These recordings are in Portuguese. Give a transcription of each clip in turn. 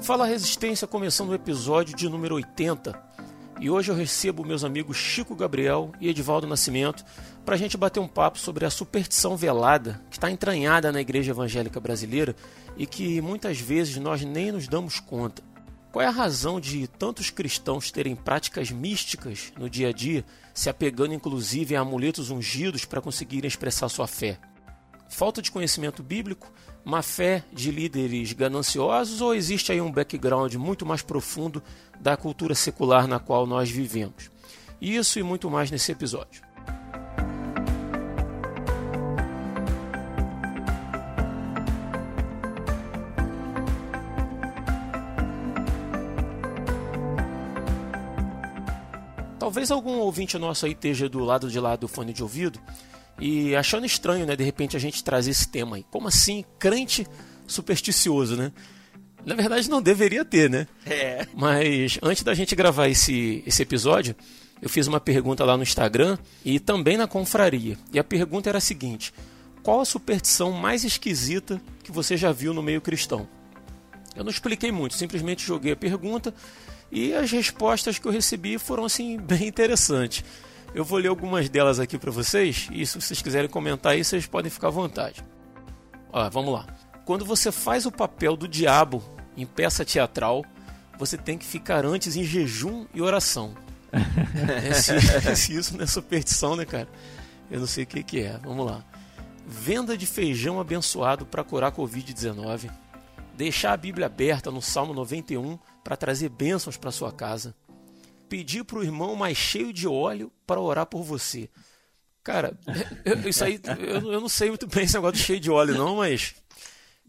Fala Resistência começando o episódio de número 80. E hoje eu recebo meus amigos Chico Gabriel e Edivaldo Nascimento para a gente bater um papo sobre a superstição velada que está entranhada na igreja evangélica brasileira e que muitas vezes nós nem nos damos conta. Qual é a razão de tantos cristãos terem práticas místicas no dia a dia, se apegando inclusive a amuletos ungidos para conseguirem expressar sua fé? Falta de conhecimento bíblico, má fé de líderes gananciosos ou existe aí um background muito mais profundo da cultura secular na qual nós vivemos? Isso e muito mais nesse episódio. Talvez algum ouvinte nosso aí esteja do lado de lá do fone de ouvido e achando estranho, né, de repente a gente trazer esse tema aí. Como assim, crente supersticioso, né? Na verdade não deveria ter, né? É. Mas antes da gente gravar esse, esse episódio, eu fiz uma pergunta lá no Instagram e também na confraria. E a pergunta era a seguinte: qual a superstição mais esquisita que você já viu no meio cristão? Eu não expliquei muito, simplesmente joguei a pergunta e as respostas que eu recebi foram assim bem interessantes. Eu vou ler algumas delas aqui para vocês e se vocês quiserem comentar aí, vocês podem ficar à vontade. Ó, vamos lá. Quando você faz o papel do diabo em peça teatral, você tem que ficar antes em jejum e oração. é, se, se, isso não é superstição, né, cara? Eu não sei o que, que é. Vamos lá. Venda de feijão abençoado para curar Covid-19. Deixar a Bíblia aberta no Salmo 91 para trazer bênçãos para sua casa pedir para o irmão mais cheio de óleo para orar por você. Cara, eu, isso aí, eu, eu, não sei muito bem esse negócio de cheio de óleo, não, mas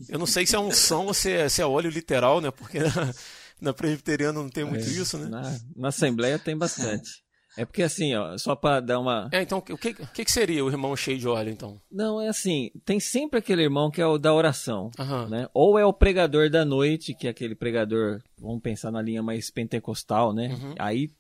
eu não sei se é unção ou se é, se é óleo literal, né? Porque na, na presbiteriana não tem muito é, isso, né? Na, na Assembleia tem bastante. É porque assim, ó, só para dar uma. É, então, o que, o que seria o irmão cheio de óleo, então? Não, é assim, tem sempre aquele irmão que é o da oração, uhum. né? Ou é o pregador da noite, que é aquele pregador, vamos pensar na linha mais pentecostal, né? Uhum. Aí,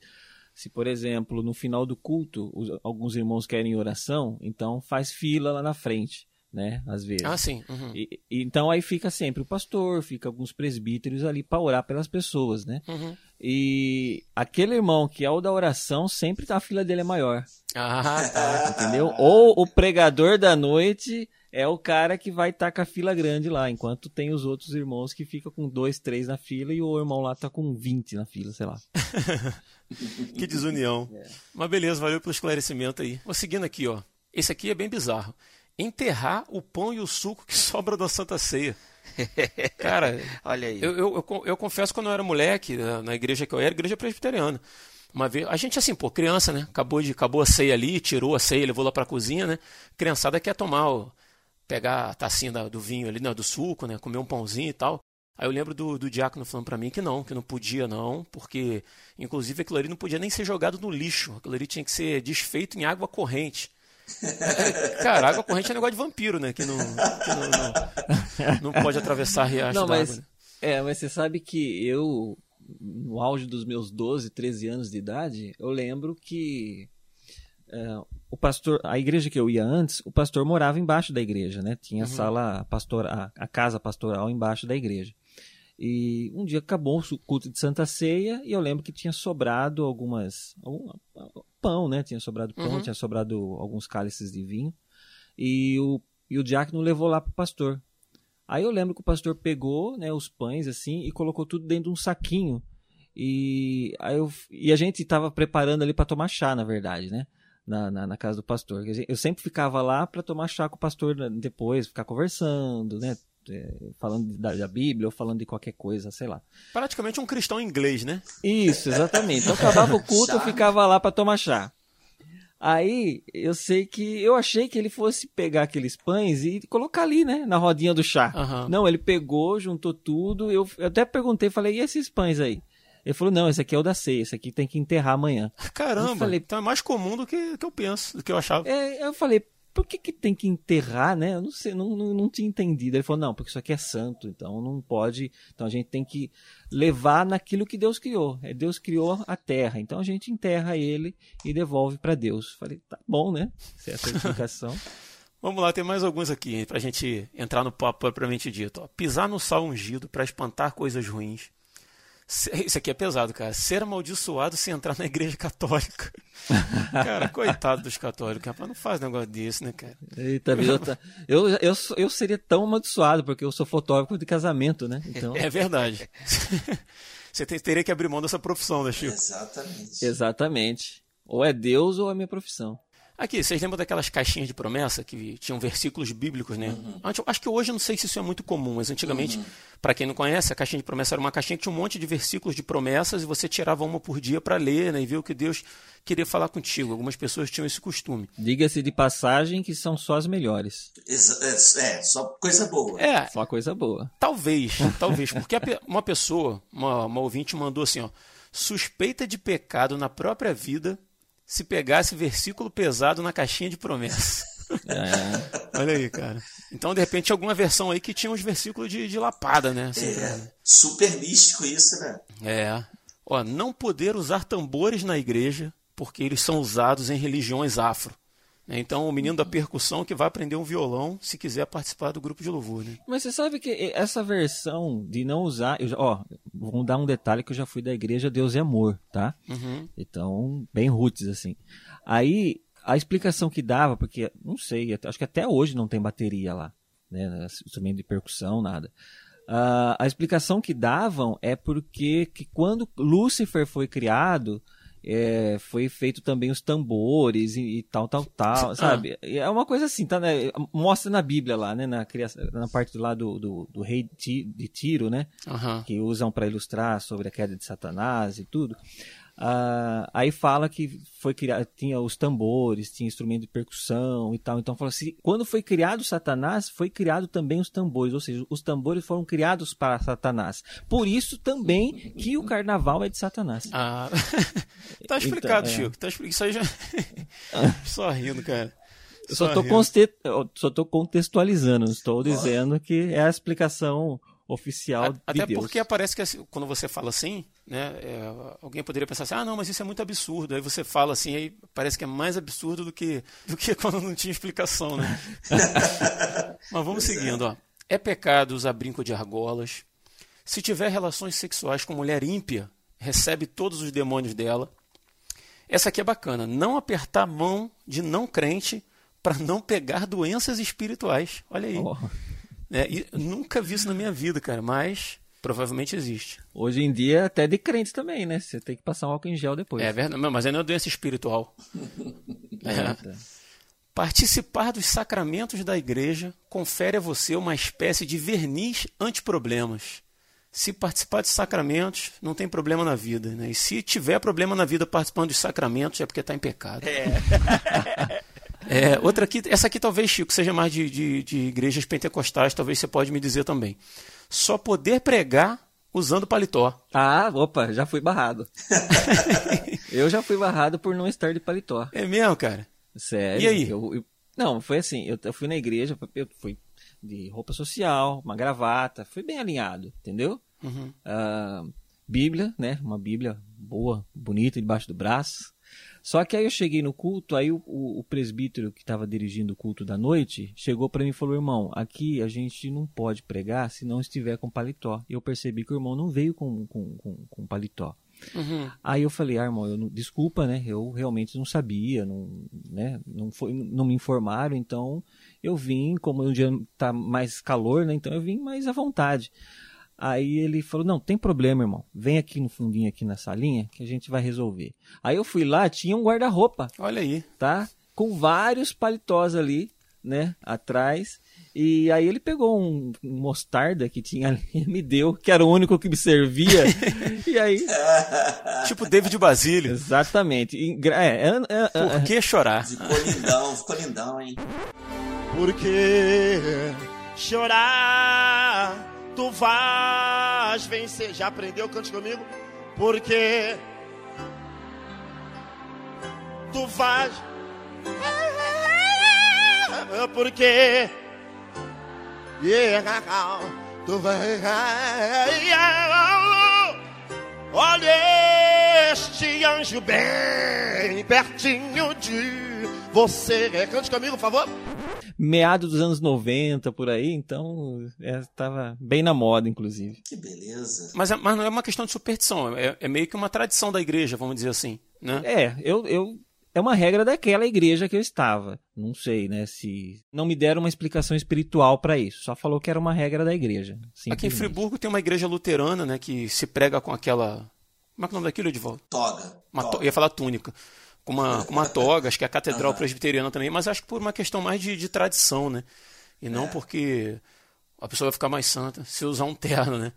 se por exemplo, no final do culto, os, alguns irmãos querem oração, então faz fila lá na frente né? Às vezes. Ah, sim. Uhum. E, então aí fica sempre o pastor, fica alguns presbíteros ali para orar pelas pessoas, né? Uhum. E aquele irmão que é o da oração, sempre tá, a fila dele é maior. Ah, tá. Entendeu? Ou o pregador da noite é o cara que vai estar tá com a fila grande lá, enquanto tem os outros irmãos que ficam com dois, três na fila e o irmão lá tá com 20 na fila, sei lá. que desunião. É. Mas beleza, valeu pelo esclarecimento aí. Vou seguindo aqui, ó. Esse aqui é bem bizarro enterrar o pão e o suco que sobra da Santa Ceia. Cara, olha aí. Eu, eu, eu, eu, confesso quando eu era moleque, na, na igreja que eu era, igreja presbiteriana. Uma vez, a gente assim, pô, criança, né? Acabou de acabou a ceia ali, tirou a ceia, levou lá pra cozinha, né? Criançada quer tomar, ó, pegar a tacinha da, do vinho ali, né, do suco, né, comer um pãozinho e tal. Aí eu lembro do, do diácono falando para mim que não, que não podia não, porque inclusive aquilo ali não podia nem ser jogado no lixo, aquilo ali tinha que ser desfeito em água corrente. Cara, água corrente é negócio de vampiro, né? Que não, que não, não, não pode atravessar riacho não, mas, né? É, mas você sabe que eu, no auge dos meus 12, 13 anos de idade, eu lembro que é, o pastor, a igreja que eu ia antes, o pastor morava embaixo da igreja, né? Tinha a uhum. sala pastor, a, a casa pastoral embaixo da igreja. E um dia acabou o culto de Santa Ceia e eu lembro que tinha sobrado algumas. Algum, pão, né? Tinha sobrado pão, uhum. tinha sobrado alguns cálices de vinho. E o, e o diácono levou lá para o pastor. Aí eu lembro que o pastor pegou né, os pães assim e colocou tudo dentro de um saquinho. E, aí eu, e a gente estava preparando ali para tomar chá, na verdade, né? Na, na, na, casa do pastor. Eu sempre ficava lá para tomar chá com o pastor depois, ficar conversando, né? É, falando da, da, Bíblia ou falando de qualquer coisa, sei lá. Praticamente um cristão inglês, né? Isso, exatamente. Então acabava o culto, eu ficava lá para tomar chá. Aí eu sei que eu achei que ele fosse pegar aqueles pães e colocar ali, né, na rodinha do chá. Uhum. Não, ele pegou, juntou tudo. Eu, eu até perguntei, falei, e esses pães aí? Ele falou, não, esse aqui é o da ceia, esse aqui tem que enterrar amanhã. Caramba, falei, então é mais comum do que, que eu penso, do que eu achava. É, eu falei, por que, que tem que enterrar, né? Eu não sei, não, não, não tinha entendido. Ele falou, não, porque isso aqui é santo, então não pode. Então a gente tem que levar naquilo que Deus criou. É Deus criou a terra, então a gente enterra ele e devolve para Deus. Falei, tá bom, né? Se é essa explicação. Vamos lá, tem mais alguns aqui para a gente entrar no papo propriamente dito. Ó, pisar no sal ungido para espantar coisas ruins. Isso aqui é pesado, cara. Ser amaldiçoado se entrar na igreja católica. cara, coitado dos católicos. Rapaz, não faz negócio desse, né, cara? Eita, eu, eu, eu seria tão amaldiçoado, porque eu sou fotógrafo de casamento, né? Então... É verdade. Você teria que abrir mão dessa profissão, né, Chico? Exatamente. Exatamente. Ou é Deus ou é minha profissão. Aqui, vocês lembram daquelas caixinhas de promessa que tinham versículos bíblicos, né? Uhum. Acho que hoje não sei se isso é muito comum, mas antigamente, uhum. para quem não conhece, a caixinha de promessa era uma caixinha que tinha um monte de versículos de promessas e você tirava uma por dia para ler, né? E ver o que Deus queria falar contigo. Algumas pessoas tinham esse costume. Diga-se de passagem que são só as melhores. É, é, só coisa boa. É. Só coisa boa. Talvez, talvez. Porque uma pessoa, uma, uma ouvinte mandou assim, ó. Suspeita de pecado na própria vida se pegasse versículo pesado na caixinha de promessa. É. Olha aí, cara. Então, de repente, alguma versão aí que tinha uns versículos de, de lapada, né? Assim, é, super místico isso, né? É. Ó, não poder usar tambores na igreja porque eles são usados em religiões afro. Né? Então, o menino da percussão que vai aprender um violão se quiser participar do grupo de louvor. Né? Mas você sabe que essa versão de não usar. Eu, ó, vamos dar um detalhe que eu já fui da igreja Deus é Amor, tá? Uhum. Então, bem roots, assim. Aí, a explicação que dava, porque, não sei, acho que até hoje não tem bateria lá, né? Instrumento de percussão, nada. Uh, a explicação que davam é porque que quando Lúcifer foi criado é, foi feito também os tambores e, e tal, tal, tal, ah. sabe? É uma coisa assim, tá, né? Mostra na Bíblia lá, né? Na, criação, na parte lá do, do, do rei de Tiro, né? Uhum. Que usam para ilustrar sobre a queda de Satanás e tudo. Uh, aí fala que foi criado, tinha os tambores, tinha instrumento de percussão e tal. Então fala assim, quando foi criado Satanás, foi criado também os tambores, ou seja, os tambores foram criados para Satanás. Por isso também que o carnaval é de Satanás. Ah, tá explicado, então, é. Chico. Tá explicado. Isso aí já. Só rindo, cara. Eu só estou contextualizando, estou dizendo que é a explicação oficial a, de até Deus. porque parece que assim, quando você fala assim, né, é, alguém poderia pensar assim, ah, não, mas isso é muito absurdo. Aí você fala assim, aí parece que é mais absurdo do que, do que quando não tinha explicação, né? mas vamos é. seguindo, ó. É pecado usar brinco de argolas. Se tiver relações sexuais com mulher ímpia, recebe todos os demônios dela. Essa aqui é bacana. Não apertar a mão de não crente para não pegar doenças espirituais. Olha aí. Oh. É, nunca vi isso na minha vida, cara, mas provavelmente existe. Hoje em dia, até de crente também, né? Você tem que passar um álcool em gel depois. É verdade, mas não é doença espiritual. é. Participar dos sacramentos da igreja confere a você uma espécie de verniz anti-problemas. Se participar de sacramentos, não tem problema na vida. Né? E se tiver problema na vida participando dos sacramentos, é porque está em pecado. É. É, outra aqui, essa aqui talvez, Chico, seja mais de, de, de igrejas pentecostais, talvez você pode me dizer também. Só poder pregar usando paletó. Ah, opa, já fui barrado. eu já fui barrado por não estar de paletó. É mesmo, cara? Sério? E aí? Eu, eu, não, foi assim, eu, eu, fui na igreja, eu fui de roupa social, uma gravata, fui bem alinhado, entendeu? Uhum. Uh, Bíblia, né? Uma Bíblia boa, bonita, debaixo do braço. Só que aí eu cheguei no culto, aí o, o, o presbítero que estava dirigindo o culto da noite chegou para mim e falou: irmão, aqui a gente não pode pregar se não estiver com paletó. E eu percebi que o irmão não veio com, com, com, com paletó. Uhum. Aí eu falei, ah, irmão, eu não, desculpa, né? Eu realmente não sabia, não, né? não, foi, não me informaram, então eu vim, como o dia tá mais calor, né? Então eu vim mais à vontade. Aí ele falou: Não, tem problema, irmão. Vem aqui no fundinho, aqui na salinha, que a gente vai resolver. Aí eu fui lá, tinha um guarda-roupa. Olha aí. Tá? Com vários paletós ali, né? Atrás. E aí ele pegou um, mostarda que tinha ali e me deu, que era o único que me servia. e aí. tipo David Basílio. Exatamente. E, é, é, é, Por que chorar? Ficou lindão, ficou lindão, hein? Por que chorar? Tu vais vencer. Já aprendeu? Cante comigo. Porque tu vais. Porque yeah, tu vais. Olha este anjo bem pertinho de você. Cante comigo, por favor. Meados dos anos 90, por aí, então estava é, bem na moda, inclusive. Que beleza. Mas, é, mas não é uma questão de superstição, é, é, meio que uma tradição da igreja, vamos dizer assim, né? É, eu, eu é uma regra daquela igreja que eu estava. Não sei, né, se não me deram uma explicação espiritual para isso. Só falou que era uma regra da igreja. Aqui em Friburgo tem uma igreja luterana, né, que se prega com aquela como é que é o nome daquilo, Edvaldo? Toga. Uma toga. To... Ia falar túnica. Com uma, com uma toga, acho que é a Catedral uhum. Presbiteriana também, mas acho que por uma questão mais de, de tradição, né? E não é. porque a pessoa vai ficar mais santa se usar um terno, né?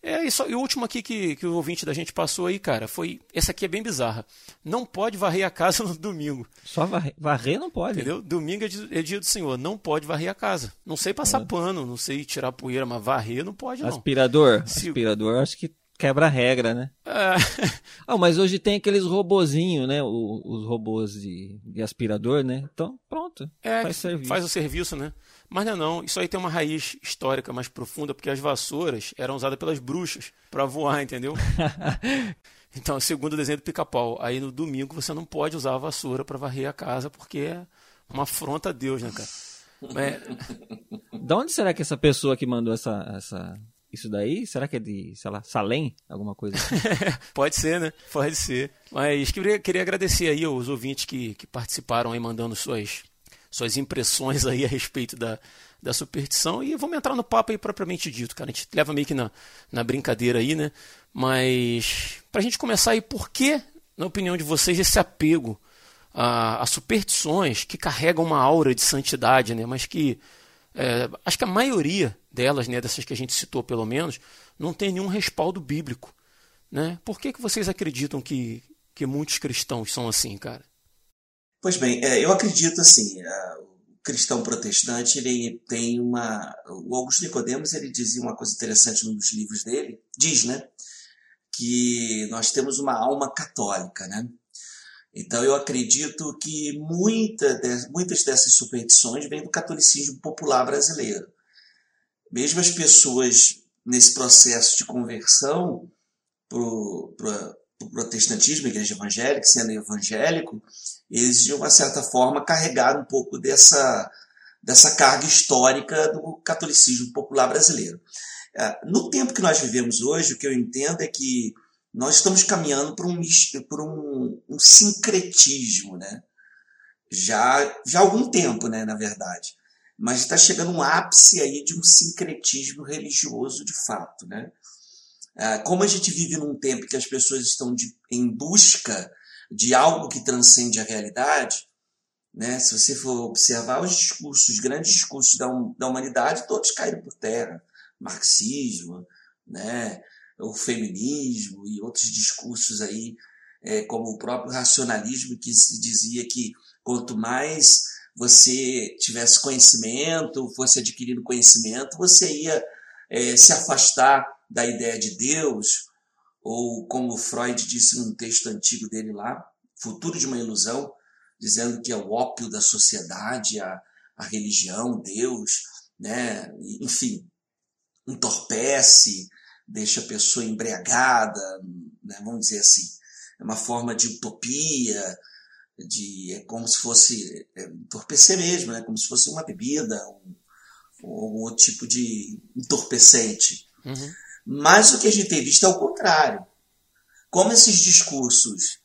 É isso. E o último aqui que, que o ouvinte da gente passou aí, cara, foi. Essa aqui é bem bizarra. Não pode varrer a casa no domingo. Só varrer, varrer não pode. Entendeu? Domingo é dia, é dia, do Senhor. Não pode varrer a casa. Não sei passar é. pano, não sei tirar poeira, mas varrer não pode, não. Aspirador? Se... Aspirador, acho que quebra a regra, né? É. ah, mas hoje tem aqueles robozinhos, né? O, os robôs de, de, aspirador, né? Então, pronto. É, faz, serviço. faz o serviço, né? Mas não é não, isso aí tem uma raiz histórica mais profunda, porque as vassouras eram usadas pelas bruxas para voar, entendeu? então, segundo o desenho do pica-pau, aí no domingo você não pode usar a vassoura para varrer a casa, porque é uma afronta a Deus, né, cara? É... Da onde será que essa pessoa que mandou essa, essa, isso daí? Será que é de, sei lá, Salem? Alguma coisa assim? Pode ser, né? Pode ser. Mas queria, queria agradecer aí aos ouvintes que, que participaram aí, mandando suas suas impressões aí a respeito da, da superstição. E vamos entrar no papo aí propriamente dito, cara. A gente leva meio que na, na brincadeira aí, né? Mas para a gente começar aí, por que, na opinião de vocês, esse apego a, a superstições que carregam uma aura de santidade, né? Mas que é, acho que a maioria delas, né, dessas que a gente citou pelo menos, não tem nenhum respaldo bíblico. Né? Por que, que vocês acreditam que, que muitos cristãos são assim, cara? Pois bem, é, eu acredito assim, o cristão protestante ele tem uma, o Augusto Nicodemos ele dizia uma coisa interessante num dos livros dele, diz, né, que nós temos uma alma católica, né? Então eu acredito que muita de, muitas dessas superstições vêm do catolicismo popular brasileiro. Mesmo as pessoas nesse processo de conversão para o protestantismo, a igreja evangélica, sendo evangélico, eles, de uma certa forma, carregaram um pouco dessa, dessa carga histórica do catolicismo popular brasileiro. É, no tempo que nós vivemos hoje, o que eu entendo é que nós estamos caminhando por um, por um, um sincretismo, né? Já, já há algum tempo, né, na verdade. Mas está chegando um ápice aí de um sincretismo religioso de fato, né? É, como a gente vive num tempo que as pessoas estão de, em busca de algo que transcende a realidade, né? se você for observar os discursos, os grandes discursos da, da humanidade, todos caíram por terra. Marxismo, né? O feminismo e outros discursos aí, é, como o próprio racionalismo, que se dizia que quanto mais você tivesse conhecimento, fosse adquirindo conhecimento, você ia é, se afastar da ideia de Deus, ou como Freud disse num texto antigo dele lá, Futuro de uma Ilusão, dizendo que é o ópio da sociedade, a, a religião, Deus, né? enfim, entorpece, deixa a pessoa embriagada, né? vamos dizer assim. É uma forma de utopia, de, é como se fosse é, entorpecer mesmo, né? como se fosse uma bebida, um, ou algum outro tipo de entorpecente. Uhum. Mas o que a gente tem visto é o contrário. Como esses discursos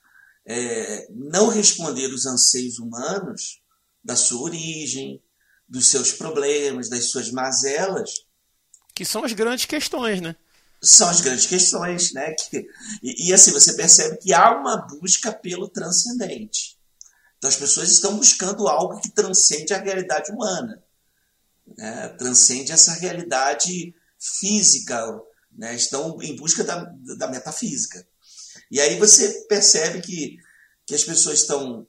é, não responderam os anseios humanos da sua origem, dos seus problemas, das suas mazelas. Que são as grandes questões, né? São as grandes questões, né? Que, e, e assim, você percebe que há uma busca pelo transcendente. Então as pessoas estão buscando algo que transcende a realidade humana. Né? Transcende essa realidade física, né? estão em busca da, da metafísica. E aí você percebe que, que as pessoas estão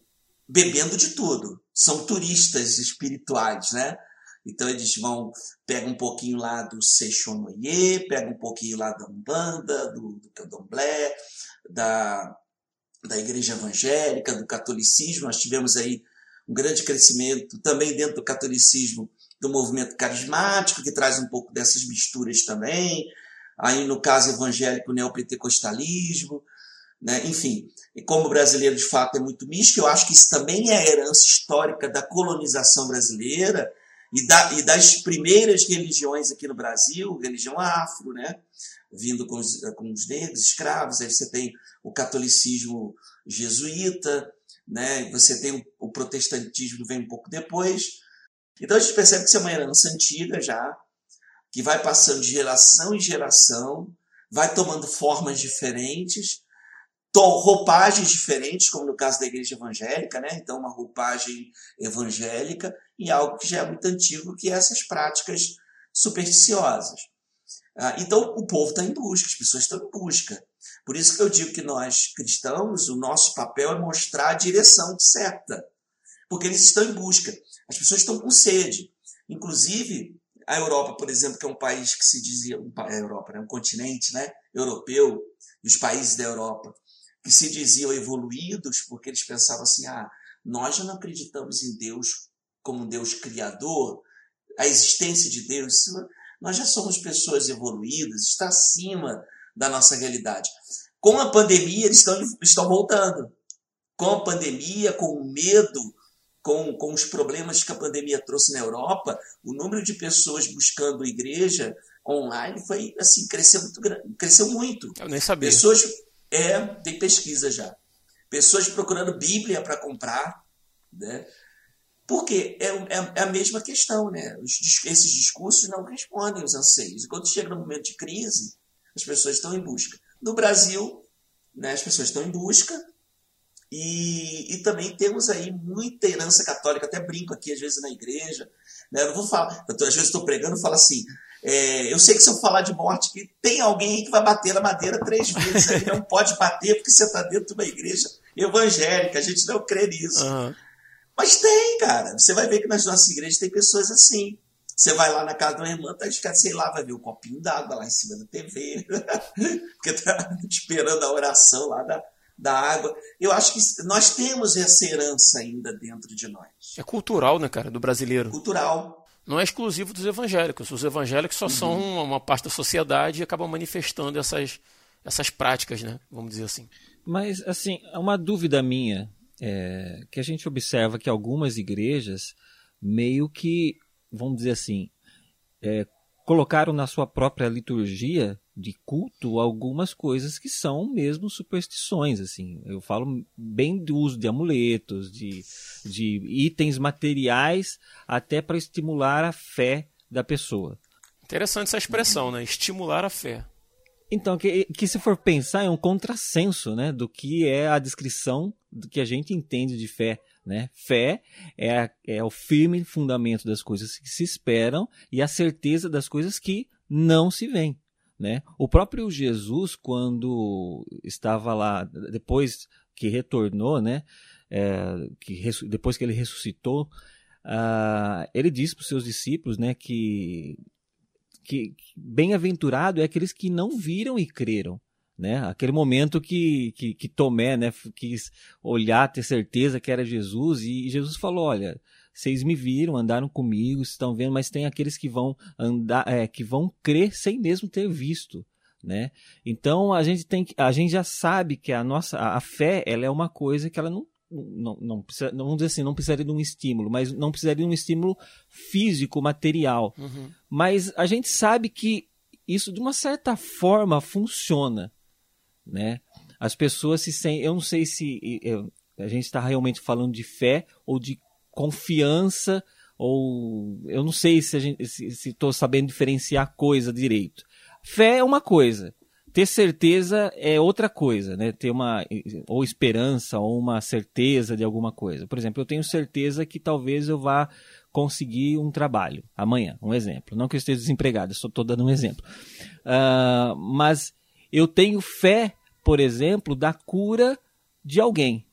bebendo de tudo, são turistas espirituais, né? Então eles vão, pegam um pouquinho lá do Seixonoye, pegam um pouquinho lá da Umbanda, do, do Candomblé, da, da Igreja Evangélica, do catolicismo. Nós tivemos aí um grande crescimento também dentro do catolicismo do movimento carismático, que traz um pouco dessas misturas também aí no caso evangélico, neopentecostalismo, né? enfim. E como o brasileiro de fato é muito místico, eu acho que isso também é a herança histórica da colonização brasileira, e, da, e das primeiras religiões aqui no Brasil, religião afro, né? Vindo com os, com os negros, escravos, aí você tem o catolicismo jesuíta, né? Você tem o, o protestantismo que vem um pouco depois. Então a gente percebe que isso é uma herança antiga já, que vai passando de geração em geração, vai tomando formas diferentes, roupagens diferentes, como no caso da igreja evangélica, né? Então, uma roupagem evangélica e algo que já é muito antigo, que é essas práticas supersticiosas. Ah, então, o povo está em busca, as pessoas estão em busca. Por isso que eu digo que nós, cristãos, o nosso papel é mostrar a direção certa, porque eles estão em busca. As pessoas estão com sede. Inclusive, a Europa, por exemplo, que é um país que se dizia, a Europa, né? um continente né? europeu, e os países da Europa, que se diziam evoluídos porque eles pensavam assim: ah, nós já não acreditamos em Deus como um Deus criador, a existência de Deus, nós já somos pessoas evoluídas, está acima da nossa realidade. Com a pandemia, eles estão, estão voltando. Com a pandemia, com o medo, com, com os problemas que a pandemia trouxe na Europa, o número de pessoas buscando igreja online foi assim, cresceu muito, cresceu muito. Eu nem sabia. Pessoas é, tem pesquisa já. Pessoas procurando Bíblia para comprar, né? Porque é, é, é, a mesma questão, né? Os, esses discursos não respondem os anseios. Quando chega no momento de crise, as pessoas estão em busca. No Brasil, né, as pessoas estão em busca, e, e também temos aí muita herança católica, até brinco aqui às vezes na igreja, né? Eu não vou falar, eu tô, às vezes estou pregando e falo assim, é, eu sei que se eu falar de morte, que tem alguém aí que vai bater na madeira três vezes. Não pode bater porque você está dentro de uma igreja evangélica. A gente não crê nisso. Uhum. Mas tem, cara. Você vai ver que nas nossas igrejas tem pessoas assim. Você vai lá na casa de uma irmã, tá, sei lá, vai ver o um copinho d'água lá em cima da TV. porque tá esperando a oração lá da, da água. Eu acho que nós temos essa herança ainda dentro de nós. É cultural, né, cara, do brasileiro. Cultural não é exclusivo dos evangélicos. Os evangélicos só uhum. são uma, uma, parte da sociedade e acabam manifestando essas, essas práticas, né? Vamos dizer assim. Mas, assim, uma dúvida minha é que a gente observa que algumas igrejas meio que, vamos dizer assim, é, colocaram na sua própria liturgia de culto algumas coisas que são mesmo superstições assim eu falo bem do uso de amuletos de, de itens materiais até para estimular a fé da pessoa interessante essa expressão né estimular a fé então que, que se for pensar é um contrassenso né do que é a descrição do que a gente entende de fé né? Fé é, é o firme fundamento das coisas que se esperam e a certeza das coisas que não se veem. Né? O próprio Jesus, quando estava lá, depois que retornou, né? É, que depois que ele ressuscitou, uh, ele disse para os seus discípulos né, que, que bem-aventurado é aqueles que não viram e creram né? Aquele momento que, que, que Tomé, né, quis olhar, ter certeza que era Jesus e Jesus falou, olha, vocês me viram, andaram comigo, estão vendo, mas tem aqueles que vão andar, é, que vão crer sem mesmo ter visto, né? Então a gente tem, a gente já sabe que a nossa, a fé, ela é uma coisa que ela não não, não precisa, vamos dizer assim, não precisaria de um estímulo, mas não precisaria de um estímulo físico, material. Uhum. Mas a gente sabe que isso, de uma certa forma, funciona né? As pessoas se sentem, eu não sei se eu, a gente está realmente falando de fé ou de confiança ou eu não sei se a estou sabendo diferenciar coisa direito. Fé é uma coisa, ter certeza é outra coisa, né? Ter uma ou esperança ou uma certeza de alguma coisa. Por exemplo, eu tenho certeza que talvez eu vá conseguir um trabalho amanhã, um exemplo. Não que eu esteja desempregado, só estou dando um exemplo. Uh, mas eu tenho fé, por exemplo, da cura de alguém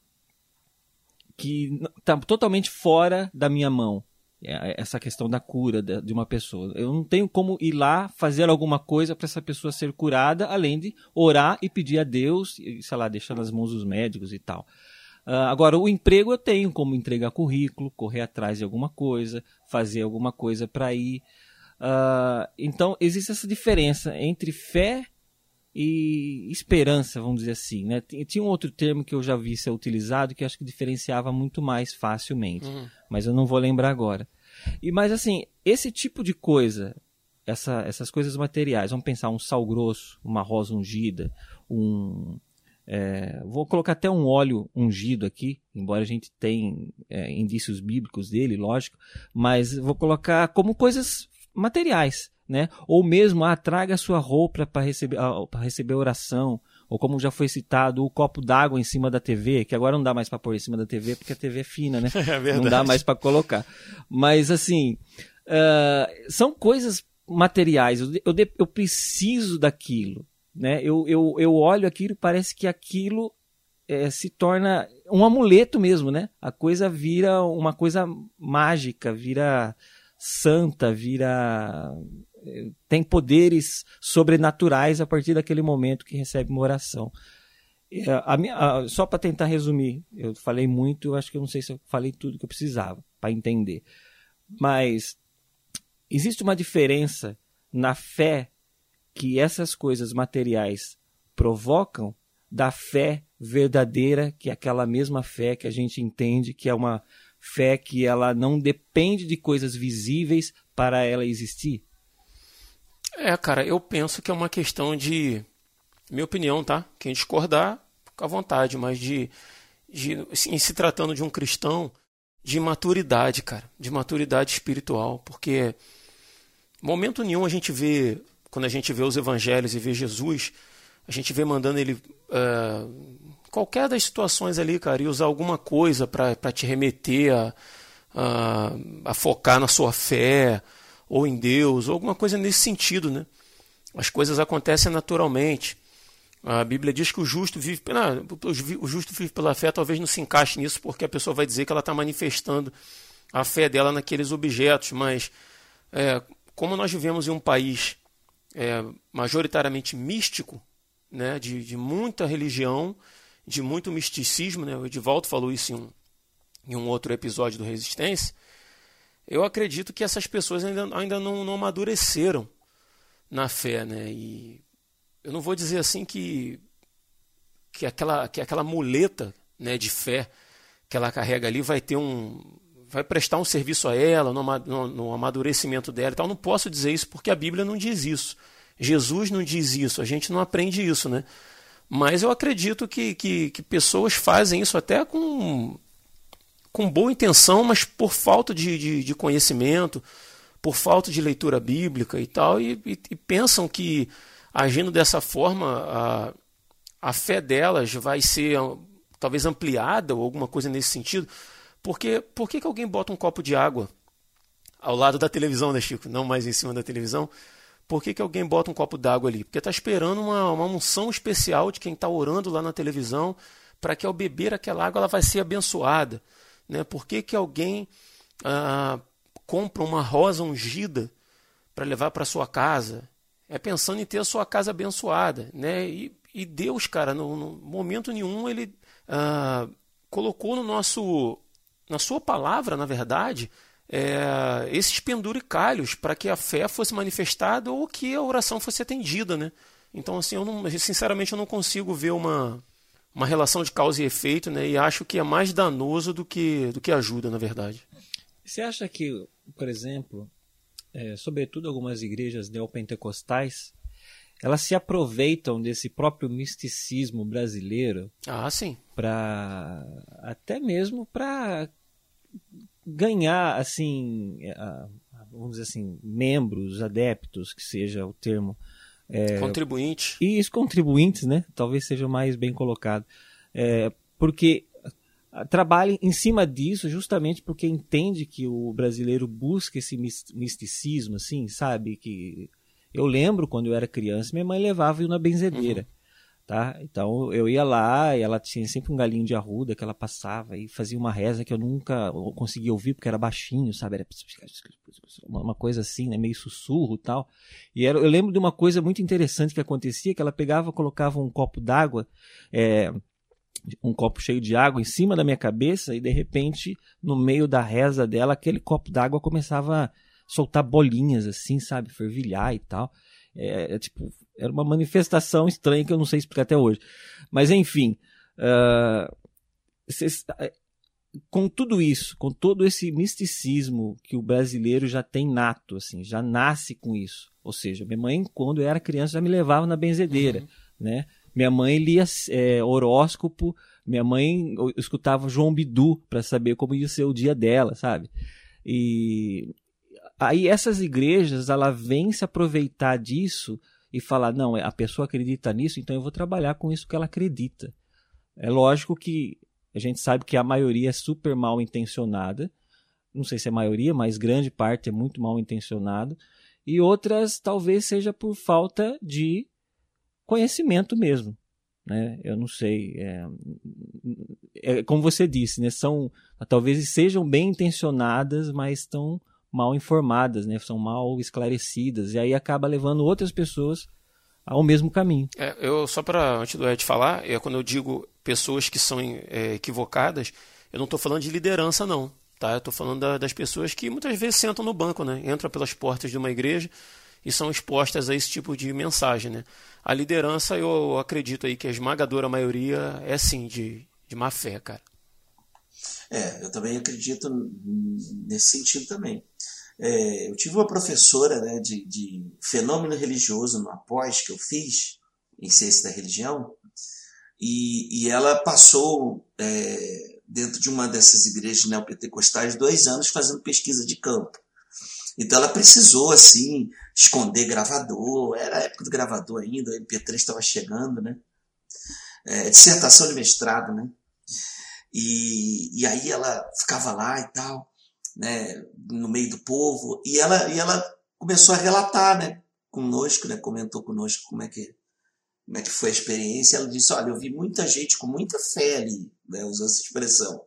que está totalmente fora da minha mão. É, essa questão da cura de uma pessoa. Eu não tenho como ir lá fazer alguma coisa para essa pessoa ser curada, além de orar e pedir a Deus, sei lá, deixar nas mãos dos médicos e tal. Uh, agora, o emprego eu tenho como entregar currículo, correr atrás de alguma coisa, fazer alguma coisa para ir. Uh, então, existe essa diferença entre fé e esperança, vamos dizer assim. Né? Tinha um outro termo que eu já vi ser utilizado que acho que diferenciava muito mais facilmente, uhum. mas eu não vou lembrar agora. E mas assim, esse tipo de coisa, essa, essas coisas materiais, vamos pensar um sal grosso, uma rosa ungida, um é, vou colocar até um óleo ungido aqui, embora a gente tenha é, indícios bíblicos dele, lógico, mas vou colocar como coisas materiais, né? Ou mesmo, ah, traga a sua roupa para receber, ah, para receber oração, ou como já foi citado, o copo d'água em cima da TV, que agora não dá mais para pôr em cima da TV porque a TV é fina, né? É não dá mais para colocar. Mas assim, uh, são coisas materiais. Eu, eu, eu preciso daquilo. Né? Eu, eu, eu olho aquilo e parece que aquilo é, se torna um amuleto mesmo, né? A coisa vira uma coisa mágica, vira santa, vira tem poderes sobrenaturais a partir daquele momento que recebe uma oração. É, a minha, a, só para tentar resumir, eu falei muito, acho que eu não sei se eu falei tudo que eu precisava para entender. Mas existe uma diferença na fé que essas coisas materiais provocam da fé verdadeira, que é aquela mesma fé que a gente entende que é uma fé que ela não depende de coisas visíveis para ela existir? É, cara, eu penso que é uma questão de. Minha opinião, tá? Quem discordar, fica à vontade, mas de, de. Em se tratando de um cristão, de maturidade, cara. De maturidade espiritual. Porque. Momento nenhum a gente vê quando a gente vê os evangelhos e vê Jesus, a gente vê mandando ele é, qualquer das situações ali, cara, e usar alguma coisa para te remeter a, a, a, focar na sua fé ou em Deus, ou alguma coisa nesse sentido, né? As coisas acontecem naturalmente. A Bíblia diz que o justo vive, não, o justo vive pela fé, talvez não se encaixe nisso, porque a pessoa vai dizer que ela está manifestando a fé dela naqueles objetos, mas é, como nós vivemos em um país é, majoritariamente místico, né, de, de, muita religião, de muito misticismo, né, o Edivaldo falou isso em um, em um outro episódio do Resistência, eu acredito que essas pessoas ainda, ainda não, não amadureceram na fé. Né, e eu não vou dizer assim que, que, aquela, que aquela muleta né, de fé que ela carrega ali vai ter um, vai prestar um serviço a ela, no, no, no amadurecimento dela e tal. Não posso dizer isso porque a Bíblia não diz isso. Jesus não diz isso, a gente não aprende isso, né? Mas eu acredito que, que, que pessoas fazem isso até com, com boa intenção, mas por falta de, de, de conhecimento, por falta de leitura bíblica e tal, e, e, e pensam que agindo dessa forma a, a fé delas vai ser talvez ampliada ou alguma coisa nesse sentido. Porque por que, que alguém bota um copo de água ao lado da televisão, né, Chico? Não mais em cima da televisão. Por que, que alguém bota um copo d'água ali? Porque está esperando uma, uma unção especial de quem está orando lá na televisão para que ao beber aquela água ela vai ser abençoada. Né? Por que, que alguém ah, compra uma rosa ungida para levar para sua casa? É pensando em ter a sua casa abençoada. Né? E, e Deus, cara, no, no momento nenhum, ele ah, colocou no nosso na sua palavra, na verdade, é, esses penduricalhos para que a fé fosse manifestada ou que a oração fosse atendida, né? Então, assim, eu não, sinceramente eu não consigo ver uma, uma relação de causa e efeito, né? E acho que é mais danoso do que, do que ajuda, na verdade. Você acha que, por exemplo, é, sobretudo algumas igrejas neopentecostais, elas se aproveitam desse próprio misticismo brasileiro? Ah, sim. Para até mesmo para ganhar assim, vamos dizer assim, membros, adeptos, que seja o termo. É, contribuinte. E os contribuintes, né? Talvez seja mais bem colocado. É, porque trabalha em cima disso justamente porque entende que o brasileiro busca esse misticismo, assim, sabe? Que eu lembro quando eu era criança, minha mãe levava eu na benzedeira. Uhum tá? Então eu ia lá e ela tinha sempre um galinho de arruda que ela passava e fazia uma reza que eu nunca conseguia ouvir porque era baixinho, sabe? Era uma coisa assim, né? meio sussurro tal. E era, eu lembro de uma coisa muito interessante que acontecia, que ela pegava, colocava um copo d'água, é, um copo cheio de água em cima da minha cabeça e de repente, no meio da reza dela, aquele copo d'água começava a soltar bolinhas assim, sabe? Fervilhar e tal. É, é, tipo, era uma manifestação estranha que eu não sei explicar até hoje. Mas enfim, uh, cês, com tudo isso, com todo esse misticismo que o brasileiro já tem nato, assim, já nasce com isso. Ou seja, minha mãe, quando eu era criança, já me levava na benzedeira, uhum. né? Minha mãe lia é, horóscopo, minha mãe escutava João Bidu para saber como ia ser o dia dela, sabe? E aí essas igrejas, ela vem se aproveitar disso e falar, não, a pessoa acredita nisso, então eu vou trabalhar com isso que ela acredita. É lógico que a gente sabe que a maioria é super mal intencionada. Não sei se é maioria, mas grande parte é muito mal intencionado. E outras talvez seja por falta de conhecimento mesmo. Né? Eu não sei. É, é, como você disse, né? São, talvez sejam bem intencionadas, mas estão mal informadas, né? São mal esclarecidas. E aí acaba levando outras pessoas ao mesmo caminho. É, eu só para antes do Ed falar, é quando eu digo pessoas que são é, equivocadas, eu não estou falando de liderança não, tá? Eu estou falando da, das pessoas que muitas vezes sentam no banco, né? Entram pelas portas de uma igreja e são expostas a esse tipo de mensagem, né? A liderança, eu acredito aí que a esmagadora maioria é sim de, de má fé, cara. É, eu também acredito nesse sentido também. É, eu tive uma professora né, de, de fenômeno religioso no após que eu fiz, em ciência da religião, e, e ela passou é, dentro de uma dessas igrejas neopentecostais dois anos fazendo pesquisa de campo. Então ela precisou, assim, esconder gravador, era a época do gravador ainda, o MP3 estava chegando, né? É, dissertação de mestrado, né? E, e aí ela ficava lá e tal né, no meio do povo, e ela, e ela começou a relatar né, conosco, né, comentou conosco como é, que, como é que foi a experiência. Ela disse: Olha, eu vi muita gente com muita fé ali, né, usando essa expressão,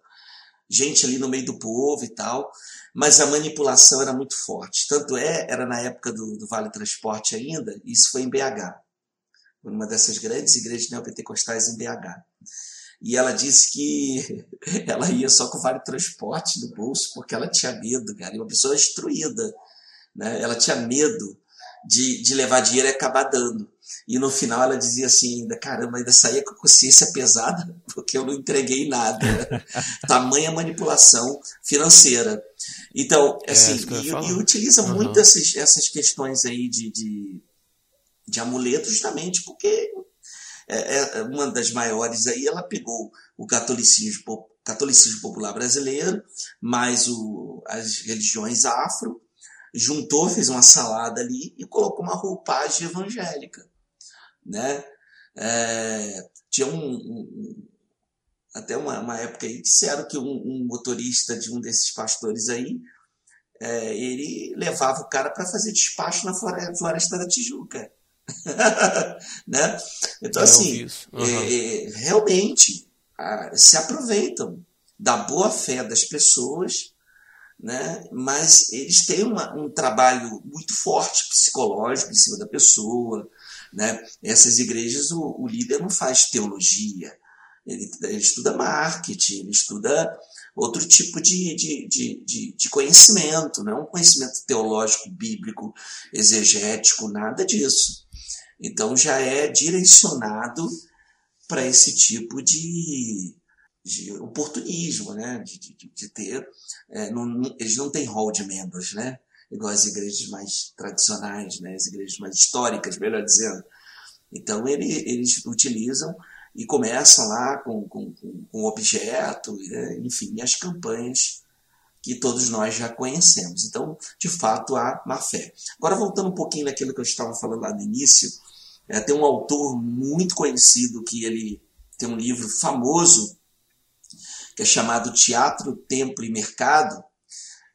gente ali no meio do povo e tal, mas a manipulação era muito forte. Tanto é, era na época do, do Vale Transporte ainda, isso foi em BH, numa dessas grandes igrejas neopentecostais em BH. E ela disse que ela ia só com vale transporte no bolso porque ela tinha medo, cara. E uma pessoa instruída, né? Ela tinha medo de, de levar dinheiro e acabar dando. E no final ela dizia assim, caramba, ainda saía com a consciência pesada porque eu não entreguei nada. Tamanha manipulação financeira. Então, é, assim, é, e, e, utiliza uhum. muito essas, essas questões aí de, de, de amuleto justamente porque é, é, uma das maiores aí, ela pegou o catolicismo, catolicismo popular brasileiro, mais o, as religiões afro, juntou, fez uma salada ali e colocou uma roupagem evangélica. Né? É, tinha um, um até uma, uma, época aí disseram que um, um, motorista de um desses pastores aí é, ele levava o cara para fazer despacho na floresta da Tijuca. né? Então, assim, uhum. é, realmente a, se aproveitam da boa fé das pessoas, né? mas eles têm uma, um trabalho muito forte psicológico em cima da pessoa. Né? Essas igrejas, o, o líder não faz teologia, ele, ele, estuda marketing, ele estuda outro tipo de, de, de, de, de conhecimento, não é um conhecimento teológico, bíblico, exegético, nada disso. Então já é direcionado para esse tipo de, de oportunismo, né? de, de, de ter. É, não, eles não têm hall de membros, né? igual as igrejas mais tradicionais, né? as igrejas mais históricas, melhor dizendo. Então ele, eles utilizam e começam lá com, com, com objeto, né? enfim, as campanhas que todos nós já conhecemos. Então, de fato, há má fé. Agora, voltando um pouquinho naquilo que eu estava falando lá no início, é, tem um autor muito conhecido que ele tem um livro famoso que é chamado Teatro, Templo e Mercado.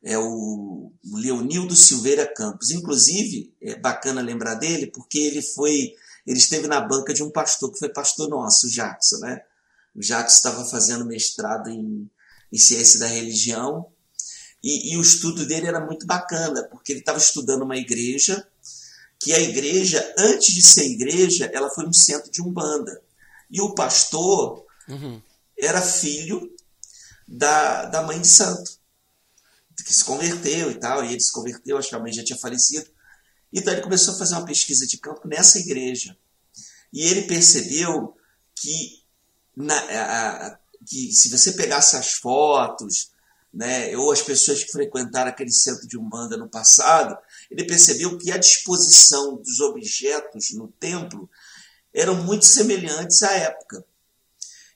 É o Leonildo Silveira Campos. Inclusive, é bacana lembrar dele porque ele foi, ele esteve na banca de um pastor que foi pastor nosso, o Jackson, né? O Jackson estava fazendo mestrado em, em ciência da religião e, e o estudo dele era muito bacana porque ele estava estudando uma igreja que a igreja, antes de ser igreja, ela foi um centro de umbanda. E o pastor uhum. era filho da, da mãe de santo, que se converteu e tal, e ele se converteu, acho que a mãe já tinha falecido. Então ele começou a fazer uma pesquisa de campo nessa igreja. E ele percebeu que na, a, que se você pegasse as fotos, né, ou as pessoas que frequentaram aquele centro de Umbanda no passado, ele percebeu que a disposição dos objetos no templo eram muito semelhantes à época.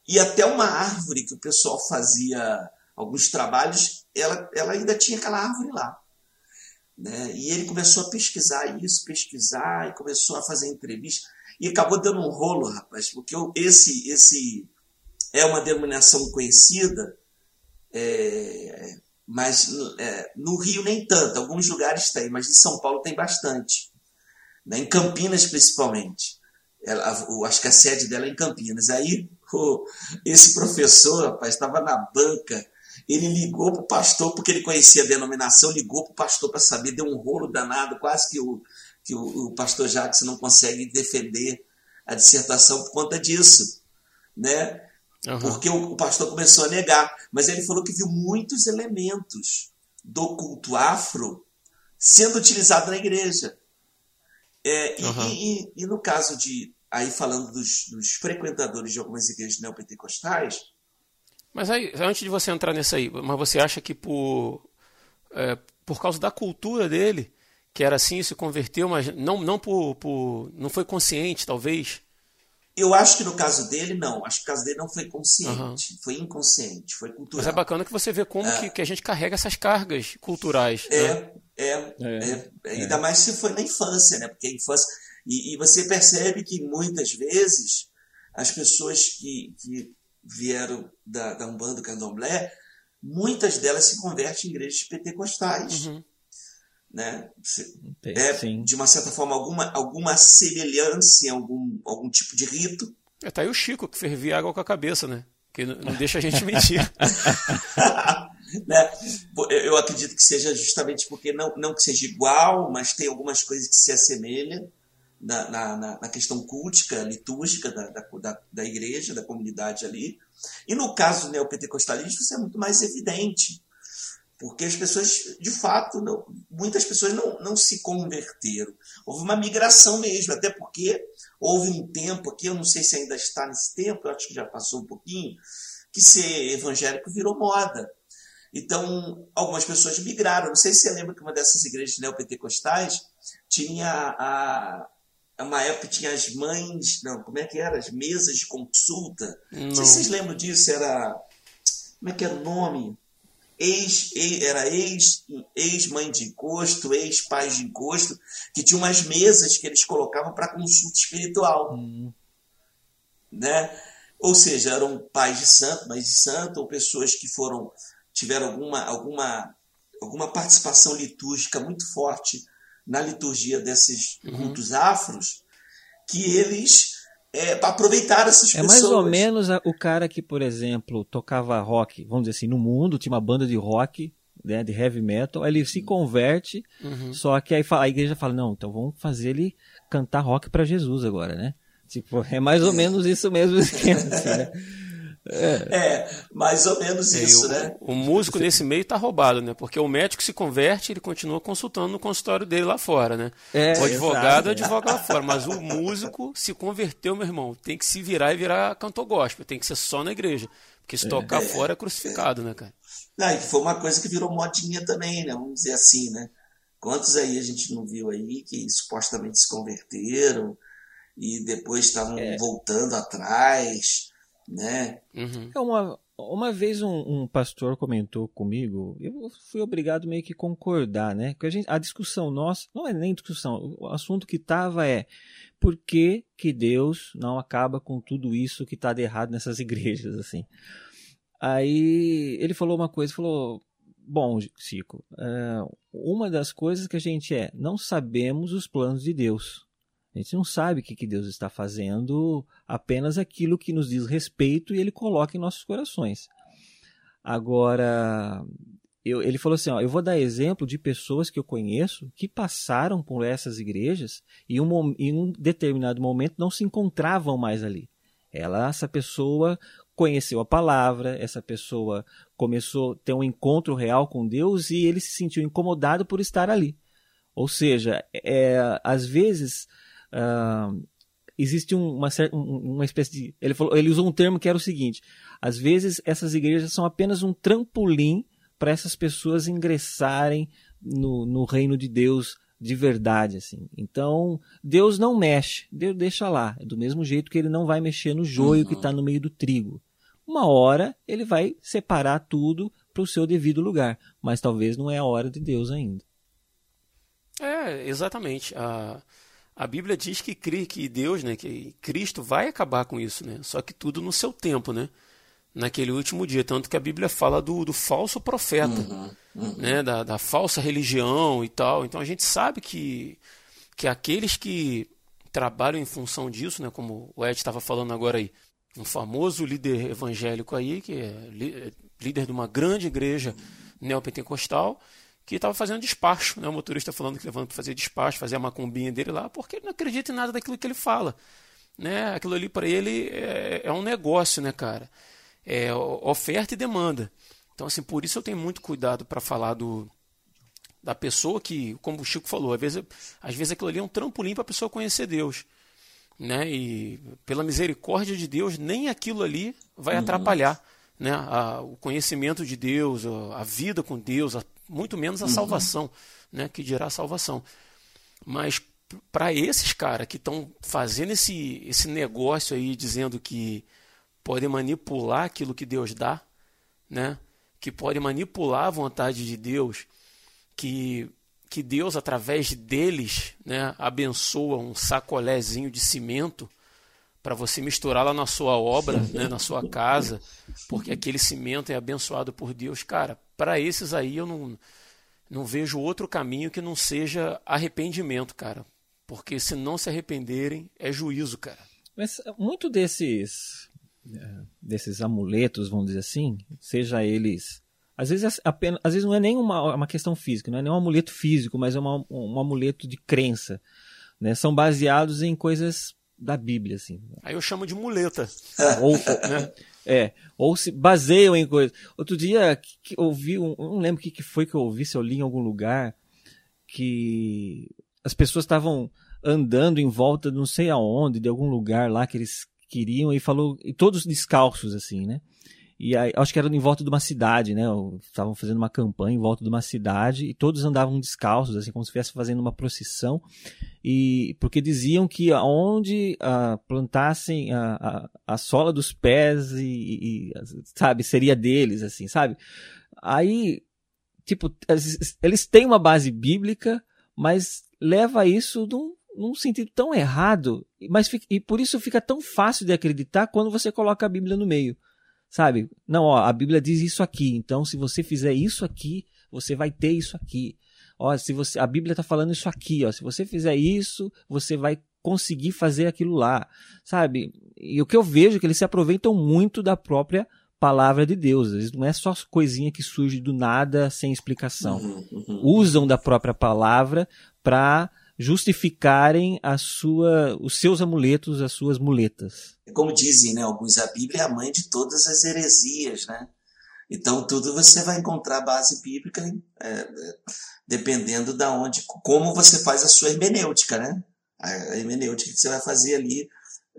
E até uma árvore que o pessoal fazia alguns trabalhos, ela, ela ainda tinha aquela árvore lá. Né? E ele começou a pesquisar isso, pesquisar, e começou a fazer entrevista. E acabou dando um rolo, rapaz, porque esse, esse é uma denominação conhecida, é, mas é, no Rio nem tanto, alguns lugares tem, mas em São Paulo tem bastante. Né? Em Campinas, principalmente. Ela, acho que a sede dela é em Campinas. Aí esse professor, rapaz, estava na banca. Ele ligou para o pastor, porque ele conhecia a denominação, ligou para o pastor para saber, deu um rolo danado, quase que o, que o, o pastor Jacques não consegue defender a dissertação por conta disso. Né? Uhum. Porque o, o, pastor começou a negar. Mas ele falou que viu muitos elementos do culto afro sendo utilizado na igreja. É, uhum. e, e, e, no caso de, aí falando dos, dos, frequentadores de algumas igrejas neopentecostais. Mas aí, antes de você entrar nisso aí, mas você acha que por, é, por causa da cultura dele, que era assim, se converteu, mas não, não por, por. não foi consciente, talvez? Eu acho que no caso dele, não. Acho que no caso dele não foi consciente. Uhum. Foi inconsciente, foi cultural. Mas é bacana que você vê como é. que, que, a gente carrega essas cargas culturais. É, né? é, é, é, é, Ainda mais se foi na infância, né? Porque a infância. E, e você percebe que muitas vezes as pessoas que, que vieram da, da Umbanda do Candomblé, muitas delas se convertem em igrejas pentecostais. Uhum né? É, Sim. de uma certa forma, alguma, alguma semelhança em algum, algum tipo de rito. É, tá aí o Chico que fervia água com a cabeça, né? Que não, não deixa a gente mentir. né? Eu acredito que seja justamente porque não, não que seja igual, mas tem algumas coisas que se assemelham na, na, na questão cultica, litúrgica da, da, da, igreja, da comunidade ali. E no caso do neopentecostalismo, isso é muito mais evidente porque as pessoas, de fato, não, muitas pessoas não, não se converteram. Houve uma migração mesmo, até porque houve um tempo aqui, eu não sei se ainda está nesse tempo, eu acho que já passou um pouquinho, que ser evangélico virou moda. Então, algumas pessoas migraram. Não sei se você lembra que uma dessas igrejas neopentecostais tinha a, uma época tinha as mães, não, como é que era? As mesas de consulta. Não, não sei se vocês lembram disso, era. Como é que era o nome? Ex, ex era ex, ex-mãe de encosto, ex-pais de encosto, que tinha umas mesas que eles colocavam para consulta espiritual. Uhum. Né? Ou seja, eram pais de santo, mães de santo, ou pessoas que foram tiveram alguma, alguma, alguma participação litúrgica muito forte na liturgia desses uhum. cultos afros, que eles é, para aproveitar essas é pessoas. É mais ou menos a, o cara que, por exemplo, tocava rock, vamos dizer assim, no mundo, tinha uma banda de rock, né, de heavy metal, ele se converte, uhum. só que aí a igreja fala, não, então vamos fazer ele cantar rock para Jesus agora, né? Tipo, é mais ou menos isso mesmo assim, né? É. é, mais ou menos é, isso, o, né? O músico nesse meio tá roubado, né? Porque o médico se converte, ele continua consultando no consultório dele lá fora, né? É, o advogado exato, advoga lá fora, mas o músico se converteu, meu irmão, tem que se virar e virar cantor gospel, tem que ser só na igreja. Porque se tocar é. fora é crucificado, né, cara? Não, e foi uma coisa que virou modinha também, né? Vamos dizer assim, né? Quantos aí a gente não viu aí que supostamente se converteram e depois estavam é. voltando atrás né? Uhum. É uma, uma vez um, um, pastor comentou comigo, eu fui obrigado meio que concordar, né? Que a, gente, a discussão nossa, não é nem discussão, o assunto que estava é por que, que Deus não acaba com tudo isso que está de errado nessas igrejas, assim. Aí ele falou uma coisa, falou, bom, Chico, é, uma das coisas que a gente é, não sabemos os planos de Deus. A gente não sabe o que, que Deus está fazendo, apenas aquilo que nos diz respeito e Ele coloca em nossos corações. Agora, eu, ele falou assim: ó, eu vou dar exemplo de pessoas que eu conheço que passaram por essas igrejas e um, em um determinado momento não se encontravam mais ali. Ela, essa pessoa conheceu a palavra, essa pessoa começou a ter um encontro real com Deus e ele se sentiu incomodado por estar ali. Ou seja, é, às vezes uh, existe um, uma, uma espécie de. Ele, falou, ele usou um termo que era o seguinte: às vezes essas igrejas são apenas um trampolim para essas pessoas ingressarem no, no reino de Deus de verdade, assim. Então, Deus não mexe, Deus deixa lá. É do mesmo jeito que ele não vai mexer no joio uhum. que está no meio do trigo. Uma hora ele vai separar tudo para o seu devido lugar, mas talvez não é a hora de Deus ainda. É, exatamente. A, a Bíblia diz que, que Deus, né, que Cristo vai acabar com isso, né? Só que tudo no seu tempo, né? naquele último dia. Tanto que a Bíblia fala do, do falso profeta, uhum, uhum. Né? Da, da falsa religião e tal. Então a gente sabe que, que aqueles que trabalham em função disso, né? como o Ed estava falando agora aí, um famoso líder evangélico aí, que é líder de uma grande igreja neopentecostal, que estava fazendo despacho, né? o motorista falando que levando para fazer despacho, fazer a macumbinha dele lá, porque ele não acredita em nada daquilo que ele fala. Né? Aquilo ali para ele é, é um negócio, né, cara? é, oferta e demanda. Então, assim, por isso eu tenho muito cuidado para falar do, da pessoa que, como o Chico falou, às vezes, às vezes aquilo ali é um trampolim para a pessoa conhecer Deus. Né? E pela misericórdia de Deus, nem aquilo ali vai uhum. atrapalhar né? A, o conhecimento de Deus, a, a vida com Deus, a, muito menos a uhum. salvação, né? que dirá a salvação. Mas para esses caras que estão fazendo esse, esse negócio aí, dizendo que podem manipular aquilo que Deus dá, né? que podem manipular a vontade de Deus, que, que Deus, através deles, né, abençoa um sacolézinho de cimento para você misturar lá na sua obra, né, na sua casa, porque aquele cimento é abençoado por Deus. Cara, para esses aí eu não, não vejo outro caminho que não seja arrependimento, cara. Porque se não se arrependerem, é juízo, cara. Mas muito desses desses amuletos, vamos dizer assim, seja eles às vezes é apenas, às vezes não é nem uma, uma questão física, não é nem um amuleto físico, mas é uma, um amuleto de crença, né? São baseados em coisas da Bíblia, assim. Aí eu chamo de muleta. Ou, né? É, ou se baseiam em coisas. Outro dia que, que ouvi, um, não lembro o que, que foi que eu ouvi, se eu li em algum lugar, que as pessoas estavam andando em volta de não sei aonde, de algum lugar lá que eles queriam e falou, e todos descalços, assim, né? E aí, acho que era em volta de uma cidade, né? Estavam fazendo uma campanha em volta de uma cidade e todos andavam descalços, assim, como se estivesse fazendo uma procissão. E porque diziam que aonde ah, plantassem a, a, a, sola dos pés e, e, sabe, seria deles, assim, sabe? Aí, tipo, eles têm uma base bíblica, mas leva isso de um num sentido tão errado, mas e por isso fica tão fácil de acreditar quando você coloca a Bíblia no meio. Sabe? Não, ó, a Bíblia diz isso aqui, então se você fizer isso aqui, você vai ter isso aqui. Ó, se você a Bíblia está falando isso aqui, ó, se você fizer isso, você vai conseguir fazer aquilo lá, sabe? E o que eu vejo é que eles se aproveitam muito da própria palavra de Deus. Vezes não é só coisinha que surge do nada sem explicação. Uhum, uhum. Usam da própria palavra para justificarem a sua, os seus amuletos, as suas muletas. Como dizem né, alguns, a Bíblia é a mãe de todas as heresias, né? Então tudo você vai encontrar base bíblica é, é, dependendo da onde, como você faz a sua hermenêutica, né? A hermenêutica que você vai fazer ali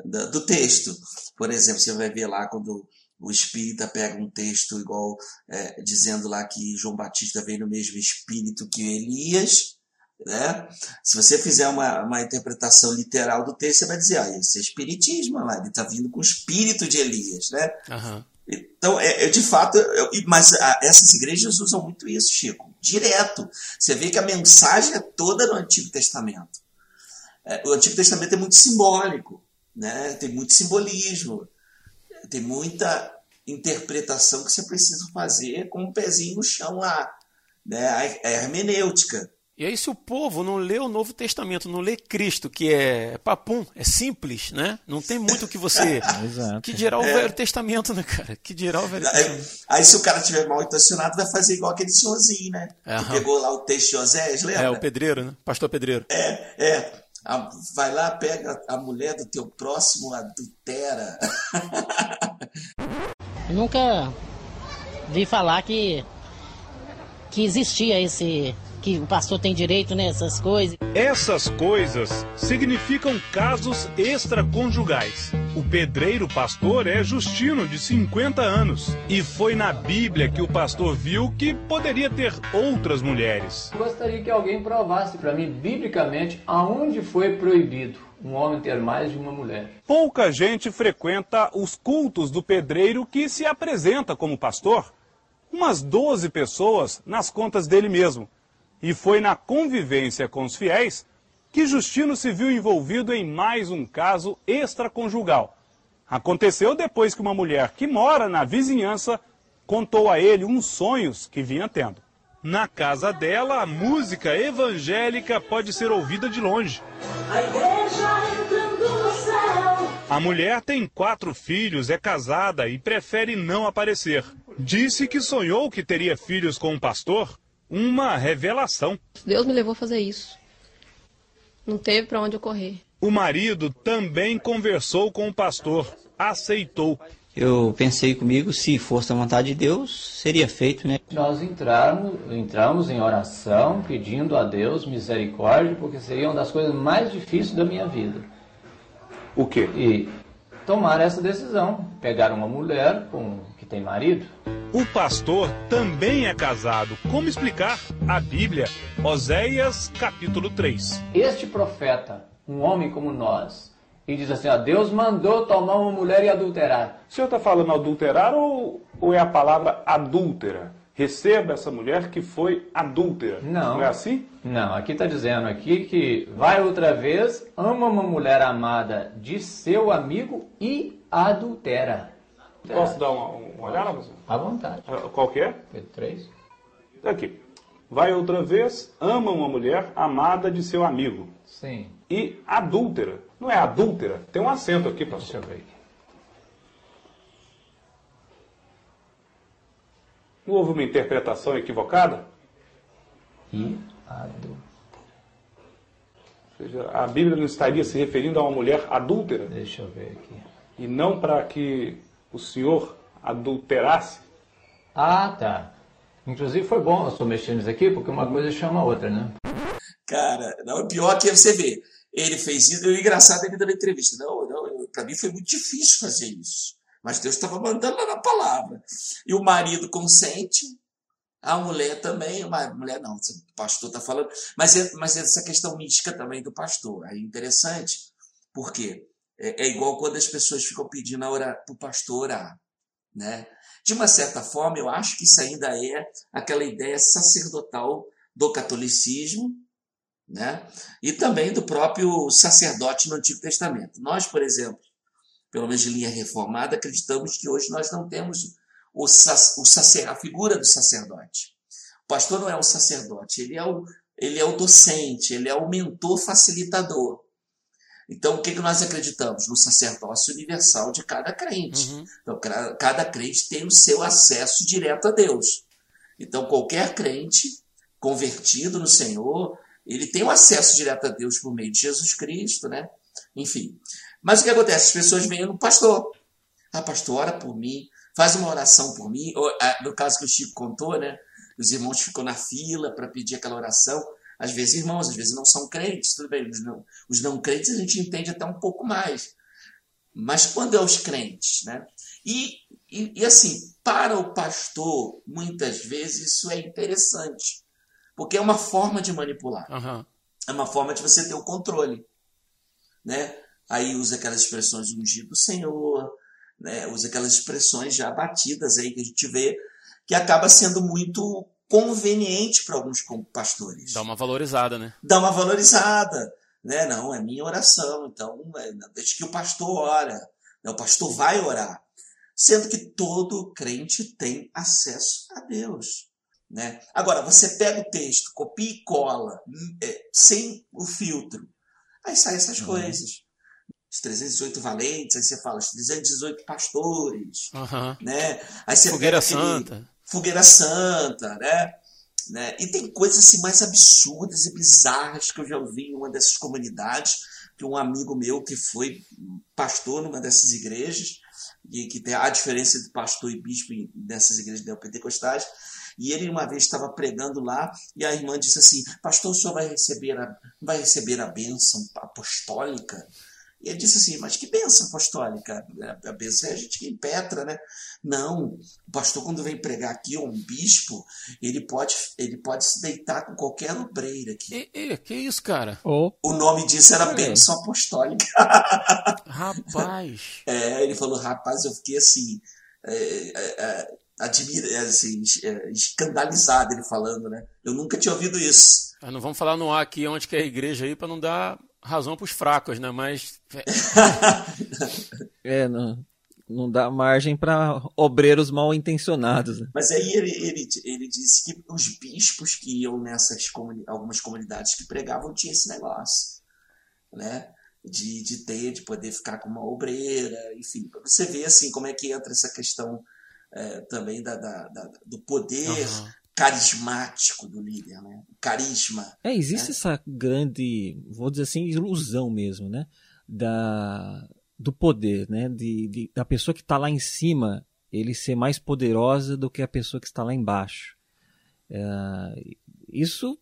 do texto. Por exemplo, você vai ver lá quando o espírita pega um texto igual é, dizendo lá que João Batista veio no mesmo espírito que Elias, né? Se você fizer uma, uma interpretação literal do texto, você vai dizer, ah, isso é espiritismo, lá, ele está vindo com o espírito de Elias. Né? Uhum. Então, é, de fato, eu, mas a, essas igrejas usam muito isso, Chico, direto. Você vê que a mensagem é toda no Antigo Testamento. É, o Antigo Testamento é muito simbólico, né? tem muito simbolismo, tem muita interpretação que você precisa fazer com o um pezinho no chão lá. Né? A, a hermenêutica. E aí, se o povo não lê o Novo Testamento, não lê Cristo, que é papum, é simples, né? Não tem muito o que você. que dirá o é. Velho Testamento, né, cara? Que dirá o Velho Testamento. Aí, se o cara tiver mal intencionado, vai fazer igual aquele senhorzinho, né? Que pegou lá o texto de Osés, lembra? É, o pedreiro, né? Pastor pedreiro. É, é. A, vai lá, pega a mulher do teu próximo, adultera. Nunca vi falar que, que existia esse que o pastor tem direito nessas coisas. Essas coisas significam casos extraconjugais. O pedreiro pastor é Justino, de 50 anos, e foi na Bíblia que o pastor viu que poderia ter outras mulheres. Gostaria que alguém provasse para mim, biblicamente, aonde foi proibido um homem ter mais de uma mulher. Pouca gente frequenta os cultos do pedreiro que se apresenta como pastor. Umas 12 pessoas nas contas dele mesmo. E foi na convivência com os fiéis que Justino se viu envolvido em mais um caso extraconjugal. Aconteceu depois que uma mulher que mora na vizinhança contou a ele uns sonhos que vinha tendo. Na casa dela, a música evangélica pode ser ouvida de longe. A igreja entrando no céu. A mulher tem quatro filhos, é casada e prefere não aparecer. Disse que sonhou que teria filhos com um pastor uma revelação. Deus me levou a fazer isso. Não teve para onde eu correr. O marido também conversou com o pastor, aceitou. Eu pensei comigo, se fosse a vontade de Deus, seria feito, né? Nós entramos, entramos em oração, pedindo a Deus misericórdia, porque seria uma das coisas mais difíceis da minha vida. O quê? E tomar essa decisão, pegar uma mulher com tem marido. O pastor também é casado. Como explicar? A Bíblia, Oséias capítulo 3. Este profeta, um homem como nós, e diz assim: ó, Deus mandou tomar uma mulher e adulterar. O senhor está falando adulterar ou, ou é a palavra adúltera? Receba essa mulher que foi adúltera. Não. Não é assim? Não, aqui está dizendo aqui que vai outra vez, ama uma mulher amada de seu amigo e adultera. Posso dar uma, uma olhada? À vontade. Qual que é? Pedro 3. Aqui. Vai outra vez, ama uma mulher amada de seu amigo. Sim. E adúltera. Não é adúltera? Tem um acento aqui, Deixa eu ver aqui. Não houve uma interpretação equivocada? E adultera. Ou seja, a Bíblia não estaria se referindo a uma mulher adúltera? Deixa eu ver aqui. E não para que o senhor adulterasse? Ah, tá. Inclusive foi bom eu estou mexendo nisso aqui, porque uma coisa chama a outra, né? Cara, não, o pior que é você ver. Ele fez isso, e o engraçado é ele dando entrevista. Não, não, para mim foi muito difícil fazer isso. Mas Deus estava mandando lá na palavra. E o marido consente, a mulher também, a mulher não, o pastor está falando. Mas, é, mas é essa questão mística também do pastor. É interessante, porque é, é igual quando as pessoas ficam pedindo para o pastor orar. Né? De uma certa forma, eu acho que isso ainda é aquela ideia sacerdotal do catolicismo, né? e também do próprio sacerdote no Antigo Testamento. Nós, por exemplo, pelo menos de linha reformada, acreditamos que hoje nós não temos o, o sacer, a figura do sacerdote. O pastor não é o sacerdote, ele é o, ele é o docente, ele é o mentor facilitador. Então, o que, que nós acreditamos? No sacerdócio universal de cada crente. Uhum. Então, cada- crente tem o seu acesso direto a Deus. Então, qualquer crente convertido no Senhor, ele tem o acesso direto a Deus por meio de Jesus Cristo, né? Enfim. Mas o que acontece? As pessoas vêm no pastor. Ah, pastor, ora por mim, faz uma oração por mim. Ou, ah, no caso que o Chico contou, né? Os irmãos ficam na fila para pedir aquela oração. Às vezes irmãos, às vezes não são crentes, tudo bem. Os não, os não crentes a gente entende até um pouco mais. Mas quando é os crentes, né? E, e, e assim, para o pastor, muitas vezes isso é interessante. Porque é uma forma de manipular. Aham. É uma forma de você ter o controle. Né? Aí usa aquelas expressões ungido do Senhor, né? usa aquelas expressões já batidas aí que a gente vê, que acaba sendo muito conveniente para alguns pastores. Dá uma valorizada, né? Dá uma valorizada. Né? Não, é minha oração, então é, deixa que o pastor ora. né? O pastor vai orar. Sendo que todo crente tem acesso a Deus. Né? Agora, você pega o texto, copia e cola, hum, é, sem o filtro. Aí saem essas coisas. Os 318 valentes, aí você fala os 318 pastores, Aham. né? Aí você Fogueira pega aquele- Santa. Fogueira Santa, né? né? E tem coisas assim mais absurdas e bizarras que eu já ouvi em uma dessas comunidades, que um amigo meu que foi pastor numa dessas igrejas e que tem a diferença entre pastor e bispo nessas igrejas neopentecostais. E ele uma vez estava pregando lá e a irmã disse assim: Pastor, o senhor vai receber a, vai receber a bênção apostólica? E ele disse assim, mas que benção apostólica? A benção é a gente que impetra, né? Não, o pastor quando vem pregar aqui, ou um bispo, ele pode, ele pode se deitar com qualquer obreira aqui. E, e, que isso, cara? Oh. O nome disso era bênção apostólica. Rapaz! é, ele falou, rapaz, eu fiquei assim... É, é, é admira, assim, é, escandalizado ele falando, né? Eu nunca tinha ouvido isso. Ah, não vamos falar no ar aqui onde que é a igreja aí para não dar razão para os fracos, né? Mas é, não, não dá margem para obreiros mal intencionados. Né? Mas aí ele, ele, ele disse que os bispos que iam nessas comuni algumas comunidades que pregavam tinha esse negócio, né? De, de ter, de poder ficar com uma obreira, enfim, para você ver assim como é que entra essa questão é, também da, da, da, do poder uhum. Carismático do líder, né? O carisma. É, existe né? essa grande, vou dizer assim, ilusão mesmo, né? Da, do poder, né? De, de da pessoa que está lá em cima ele ser mais poderosa do que a pessoa que está lá embaixo. É, isso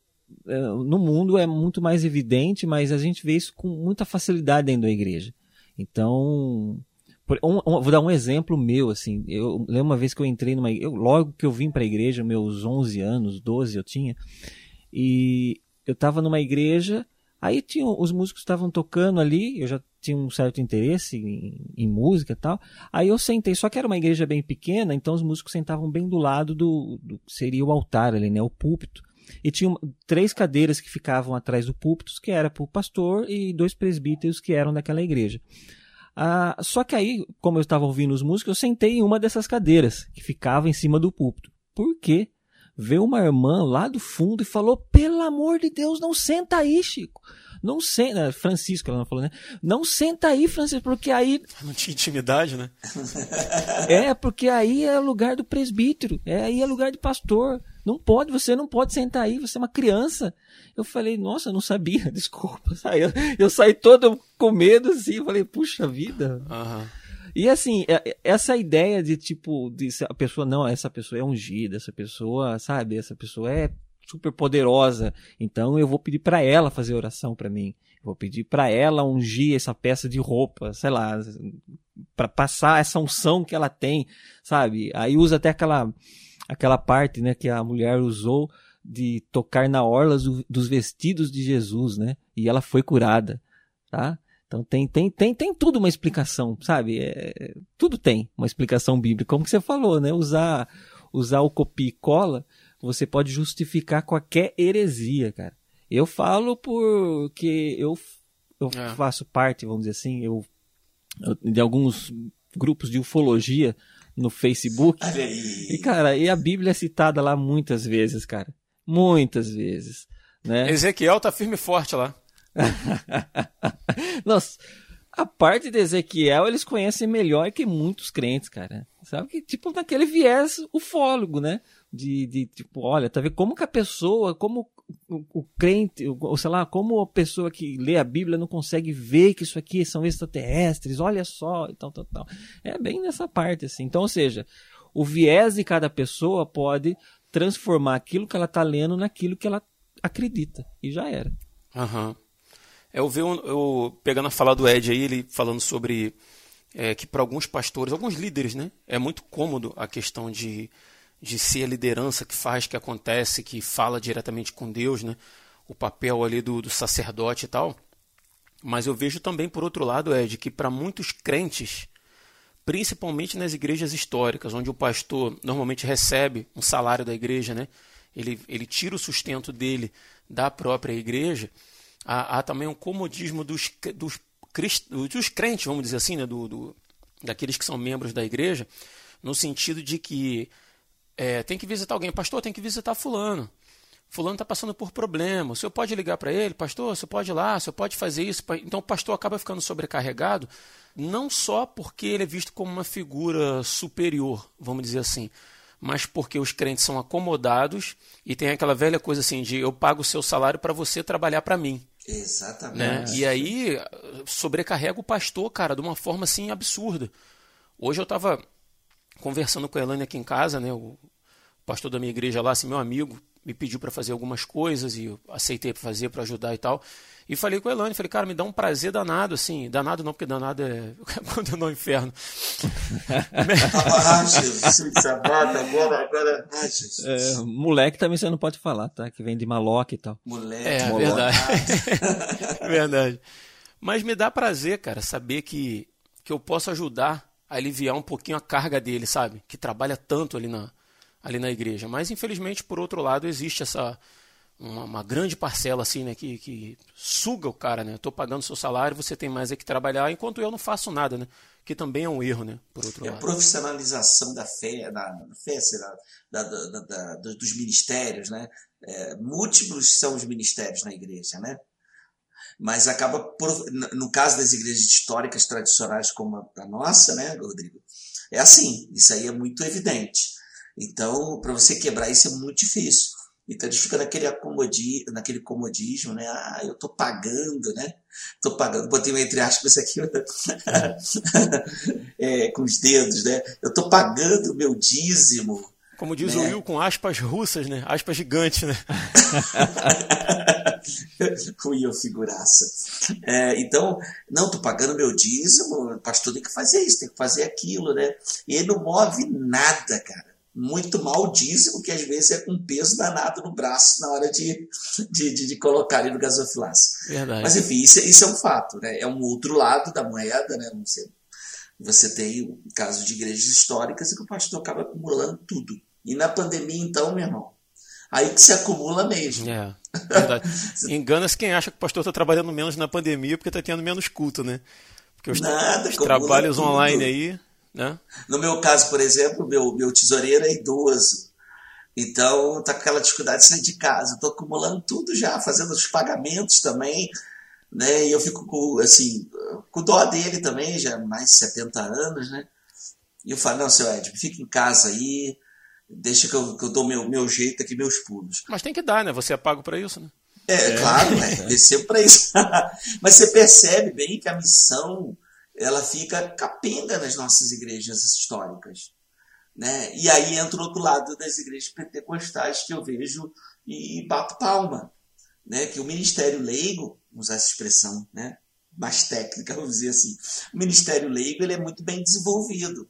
é, no mundo é muito mais evidente, mas a gente vê isso com muita facilidade dentro da igreja. Então, um, um, vou dar um exemplo meu, assim. Eu lembro uma vez que eu entrei numa. Eu, logo que eu vim para a igreja, meus 11 anos, 12 eu tinha, e eu estava numa igreja, aí tinha, os músicos estavam tocando ali, eu já tinha um certo interesse em, em música e tal. Aí eu sentei, só que era uma igreja bem pequena, então os músicos sentavam bem do lado do, do seria o altar ali, né? O púlpito. E tinha três cadeiras que ficavam atrás do púlpito, que era para o pastor, e dois presbíteros que eram daquela igreja. Ah, só que aí, como eu estava ouvindo os músicos, eu sentei em uma dessas cadeiras que ficava em cima do púlpito. Por quê? Veio uma irmã lá do fundo e falou: pelo amor de Deus, não senta aí, Chico. Não senta. Francisco, ela não falou, né? Não senta aí, Francisco, porque aí. Não tinha intimidade, né? é, porque aí é lugar do presbítero, é aí é lugar de pastor. Não pode, você não pode sentar aí, você é uma criança. Eu falei, nossa, eu não sabia, desculpa. Eu, eu saí todo com medo assim, falei, puxa vida. Uhum. E assim, é, é, essa ideia de tipo, de a pessoa, não, essa pessoa é ungida, essa pessoa, sabe, essa pessoa é super poderosa, então eu vou pedir para ela fazer oração para mim. Vou pedir para ela ungir essa peça de roupa, sei lá, para passar essa unção que ela tem, sabe? Aí usa até aquela aquela parte, né, que a mulher usou de tocar na orla dos vestidos de Jesus, né? E ela foi curada, tá? Então tem, tem, tem, tem tudo uma explicação, sabe? É, tudo tem uma explicação bíblica. Como que você falou, né? Usar, usar o copia e cola, você pode justificar qualquer heresia, cara. Eu falo porque eu, eu é. faço parte, vamos dizer assim, eu, eu, de alguns grupos de ufologia no Facebook. E, cara, e a Bíblia é citada lá muitas vezes, cara. Muitas vezes. Né? Ezequiel tá firme e forte lá. Nossa, a parte de Ezequiel eles conhecem melhor que muitos crentes, cara. Sabe que, tipo, naquele viés ufólogo, né? De, de tipo, olha, tá vendo como que a pessoa, como o, o crente, ou sei lá, como a pessoa que lê a Bíblia não consegue ver que isso aqui são extraterrestres, olha só, e tal, tal, tal. É bem nessa parte, assim. Então, ou seja, o viés de cada pessoa pode transformar aquilo que ela está lendo naquilo que ela acredita. E já era. Aham. Uhum. Eu vi, eu, pegando a fala do Ed aí, ele falando sobre é, que para alguns pastores, alguns líderes, né, é muito cômodo a questão de de ser a liderança que faz, que acontece, que fala diretamente com Deus, né? o papel ali do, do sacerdote e tal. Mas eu vejo também, por outro lado, Ed, que para muitos crentes, principalmente nas igrejas históricas, onde o pastor normalmente recebe um salário da igreja, né? ele, ele tira o sustento dele da própria igreja, há, há também um comodismo dos, dos, dos crentes, vamos dizer assim, né? do, do, daqueles que são membros da igreja, no sentido de que é, tem que visitar alguém. Pastor, tem que visitar fulano. Fulano está passando por problema. O senhor pode ligar para ele? Pastor, você pode ir lá, o senhor pode fazer isso. Então o pastor acaba ficando sobrecarregado, não só porque ele é visto como uma figura superior, vamos dizer assim, mas porque os crentes são acomodados e tem aquela velha coisa assim de eu pago o seu salário para você trabalhar para mim. Exatamente. Né? E aí sobrecarrega o pastor, cara, de uma forma assim absurda Hoje eu estava conversando com a Elane aqui em casa, né? O pastor da minha igreja lá, assim, meu amigo, me pediu para fazer algumas coisas e eu aceitei para fazer, para ajudar e tal. E falei com a Elane, falei, cara, me dá um prazer danado, assim. Danado não, porque danado é quando eu no inferno. agora, agora. É, moleque também você não pode falar, tá? Que vem de maloca e tal. Moleque. É, verdade. verdade. Mas me dá prazer, cara, saber que, que eu posso ajudar a aliviar um pouquinho a carga dele, sabe? Que trabalha tanto ali na, ali na igreja. Mas, infelizmente, por outro lado, existe essa uma, uma, grande parcela assim, né, que, que suga o cara, né? Estou pagando seu salário, você tem mais é que trabalhar, enquanto eu não faço nada, né? Que também é um erro, né? Por outro é lado. A profissionalização da fé, da, da fé, da, da, da, dos ministérios, né? É, múltiplos são os ministérios na igreja, né? Mas acaba, no caso das igrejas históricas tradicionais como a nossa, né, Rodrigo? É assim, isso aí é muito evidente. Então, para você quebrar isso é muito difícil. Então eles ficam naquele, acomodi, naquele comodismo, né? Ah, eu tô pagando, né? Tô pagando, botei um entre aspas aqui é, com os dedos, né? Eu tô pagando o meu dízimo. Como diz né? o Will, com aspas russas, né? Aspas gigantes, né? o Will figuraça. É, então, não, tô pagando meu dízimo, o pastor tem que fazer isso, tem que fazer aquilo, né? E ele não move nada, cara muito mal dízimo, que às vezes é com peso danado no braço na hora de, de, de, de colocar ele no. Verdade. Mas enfim, isso, isso, é um fato, né? É um outro lado da moeda, né? Você, você tem o caso de igrejas históricas e que o pastor acaba acumulando tudo. E na pandemia, então, meu irmão, aí que se acumula mesmo. É. Engana-se quem acha que o pastor está trabalhando menos na pandemia porque está tendo menos culto, né? Porque os, Nada, os trabalhos tudo. online aí né? No meu caso, por exemplo, meu, meu tesoureiro é idoso. Então, tá com aquela dificuldade de sair de casa. Estou acumulando tudo já, fazendo os pagamentos também. Né? E eu fico com, assim, com dó dele também, já mais de 70 anos, né? E eu falo, não, seu Ed, fica em casa aí, deixa que eu, que eu dou meu, meu jeito aqui, meus pulos. Mas tem que dar, né? Você é pago para isso, né? É, é. claro, né? Recebo para isso. Mas você percebe bem que a missão ela fica capenga nas nossas igrejas históricas. Né? E aí entra o outro lado das igrejas pentecostais que eu vejo e bato palma. Né? Que o ministério leigo, usar essa expressão né? mais técnica, vamos dizer assim, o ministério leigo ele é muito bem desenvolvido.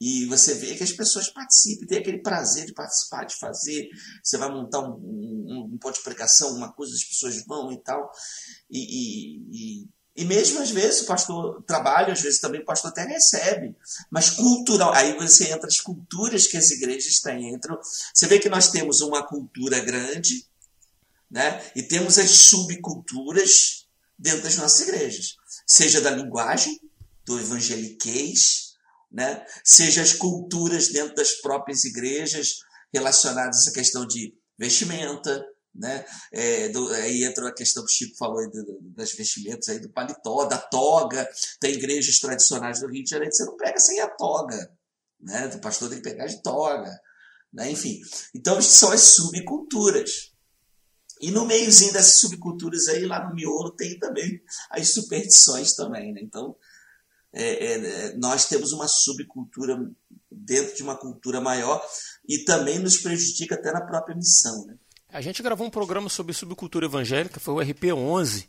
E você vê que as pessoas participam, tem aquele prazer de participar, de fazer. Você vai montar um, um, um ponto de pregação, uma coisa, as pessoas vão e tal. E, e, e e mesmo às vezes o pastor trabalha, às vezes também o pastor até recebe. Mas cultural, aí você entra as culturas que as igrejas têm. Entra, você vê que nós temos uma cultura grande, né? E temos as subculturas dentro das nossas igrejas. Seja da linguagem, do evangeliquez, né? Seja as culturas dentro das próprias igrejas relacionadas essa questão de vestimenta, né? É, do, aí entra a questão que o Chico falou aí do, das vestimentas, aí do paletó, da toga. Tem igrejas tradicionais do Rio de Janeiro que você não pega sem a toga. Né? O pastor tem que pegar de toga. Né? Enfim, então são as subculturas. E no meiozinho dessas subculturas aí, lá no miolo, tem também as superstições também. Né? Então, é, é, é nós temos uma subcultura dentro de uma cultura maior e também nos prejudica até na própria missão. Né? A gente gravou um programa sobre subcultura evangélica, foi o RP11,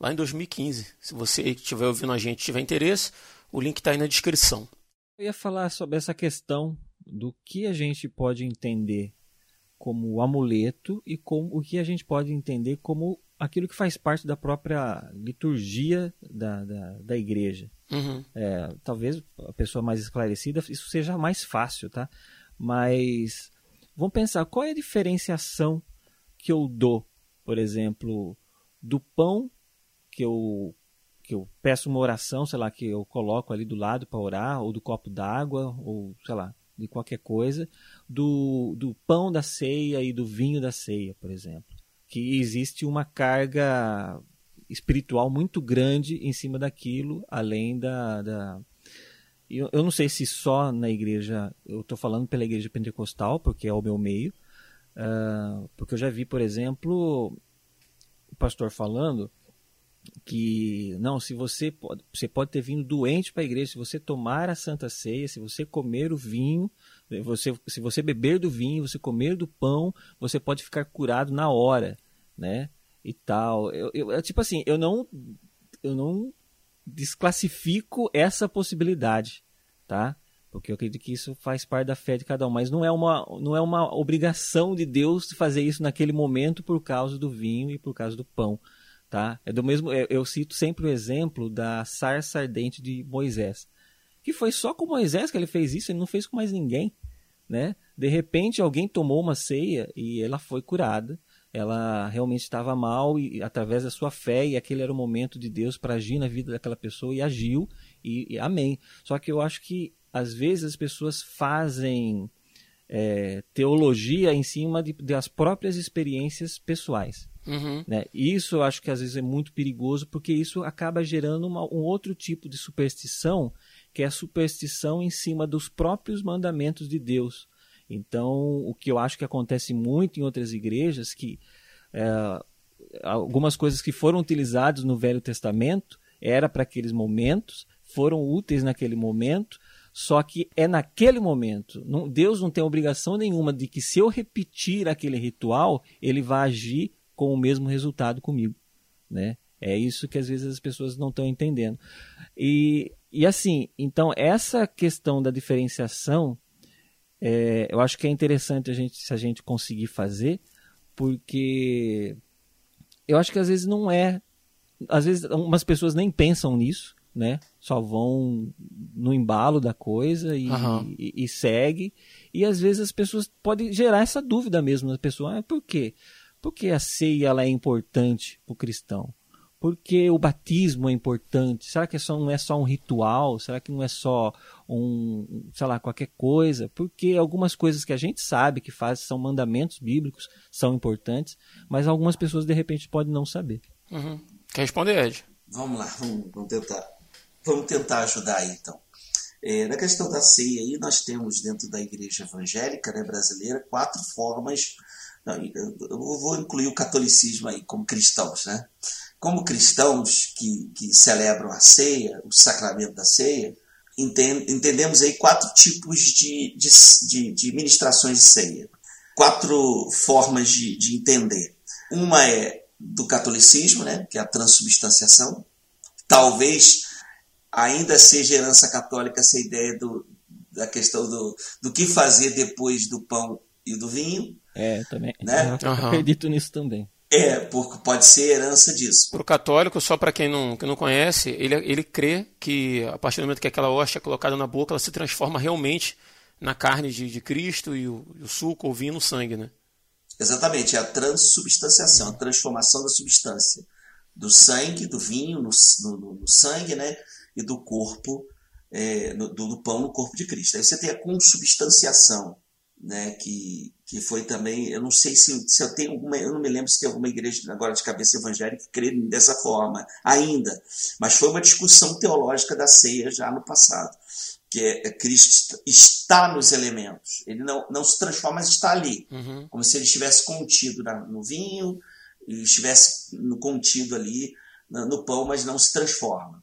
lá em 2015. Se você estiver ouvindo a gente tiver interesse, o link está aí na descrição. Eu ia falar sobre essa questão do que a gente pode entender como amuleto e como, o que a gente pode entender como aquilo que faz parte da própria liturgia da, da, da igreja. Uhum. É, talvez a pessoa mais esclarecida isso seja mais fácil, tá? Mas vamos pensar qual é a diferenciação que eu dou, por exemplo, do pão que eu que eu peço uma oração, sei lá, que eu coloco ali do lado para orar, ou do copo d'água, ou sei lá, de qualquer coisa, do, do pão da ceia e do vinho da ceia, por exemplo. Que existe uma carga espiritual muito grande em cima daquilo, além da. da... Eu, eu não sei se só na igreja, eu estou falando pela igreja pentecostal, porque é o meu meio, Uh, porque eu já vi, por exemplo, o pastor falando que não, se você pode, você pode ter vindo doente para a igreja, se você tomar a Santa Ceia, se você comer o vinho, você, se você beber do vinho, você comer do pão, você pode ficar curado na hora, né? E tal. Eu, eu, é tipo assim, eu não, eu não desclassifico essa possibilidade, tá? Porque eu acredito que isso faz parte da fé de cada um, mas não é uma, não é uma obrigação de Deus fazer isso naquele momento por causa do vinho e por causa do pão, tá? É do mesmo, eu, eu cito sempre o exemplo da sarça ardente de Moisés, que foi só com Moisés que ele fez isso, ele não fez com mais ninguém, né? De repente alguém tomou uma ceia e ela foi curada, ela realmente estava mal e através da sua fé e aquele era o momento de Deus para agir na vida daquela pessoa e agiu e, e amém. Só que eu acho que às vezes as pessoas fazem é, teologia em cima de, das próprias experiências pessoais. Uhum. Né? Isso eu acho que às vezes é muito perigoso porque isso acaba gerando uma, um outro tipo de superstição, que é a superstição em cima dos próprios mandamentos de Deus. Então, o que eu acho que acontece muito em outras igrejas, que é, algumas coisas que foram utilizadas no Velho Testamento era para aqueles momentos, foram úteis naquele momento, só que é naquele momento. Não, Deus não tem obrigação nenhuma de que se eu repetir aquele ritual, ele vai agir com o mesmo resultado comigo, né? É isso que às vezes as pessoas não estão entendendo. E, e assim, então essa questão da diferenciação, é, eu acho que é interessante a gente, se a gente conseguir fazer, porque eu acho que às vezes não é, às vezes umas pessoas nem pensam nisso, né? Só vão no embalo da coisa e, Aham. e, e segue. E às vezes as pessoas podem gerar essa dúvida mesmo na pessoa. Ah, por quê? Por que a ceia ela é importante para o cristão? Por que o batismo é importante? Será que é só, não é só um ritual? Será que não é só um, sei lá, qualquer coisa? Porque algumas coisas que a gente sabe que faz são mandamentos bíblicos, são importantes, mas algumas pessoas de repente podem não saber. Uhum. Quer responder, Ed? Vamos lá, vamos, vamos tentar. Vamos tentar ajudar aí, então. É, na questão da ceia aí, nós temos dentro da igreja evangélica né, brasileira quatro formas. Não, eu vou incluir o catolicismo aí como cristãos, né? Como cristãos que, que celebram a ceia, o sacramento da ceia, entend, entendemos aí quatro tipos de, de, de, de ministrações de ceia. Quatro formas de, de entender. Uma é do catolicismo, né, que é a transubstanciação. Talvez ainda seja herança católica essa ideia do, da questão do, do que fazer depois do pão e do vinho. É, também. Né? Eu acredito nisso também. É, porque pode ser herança disso. Para o católico, só para quem não, que não conhece, ele, ele crê que a partir do momento que aquela hóstia é colocada na boca, ela se transforma realmente na carne de, de Cristo e o, e o suco ou vinho no sangue, né? Exatamente, é a transubstanciação, a transformação da substância do sangue, do vinho no, no, no sangue, né? E do corpo, é, do, do, pão no corpo de Cristo. Aí você tem a consubstanciação, né? Que, que foi também, eu não sei se, se eu tenho alguma, eu não me lembro se tem alguma igreja agora de cabeça evangélica que crê dessa forma ainda, mas foi uma discussão teológica da ceia já no passado que é Cristo está nos elementos. Ele não, não se transforma, mas está ali. Uhum. Como se ele estivesse contido na, no vinho, e estivesse no, contido ali no pão, mas não se transforma.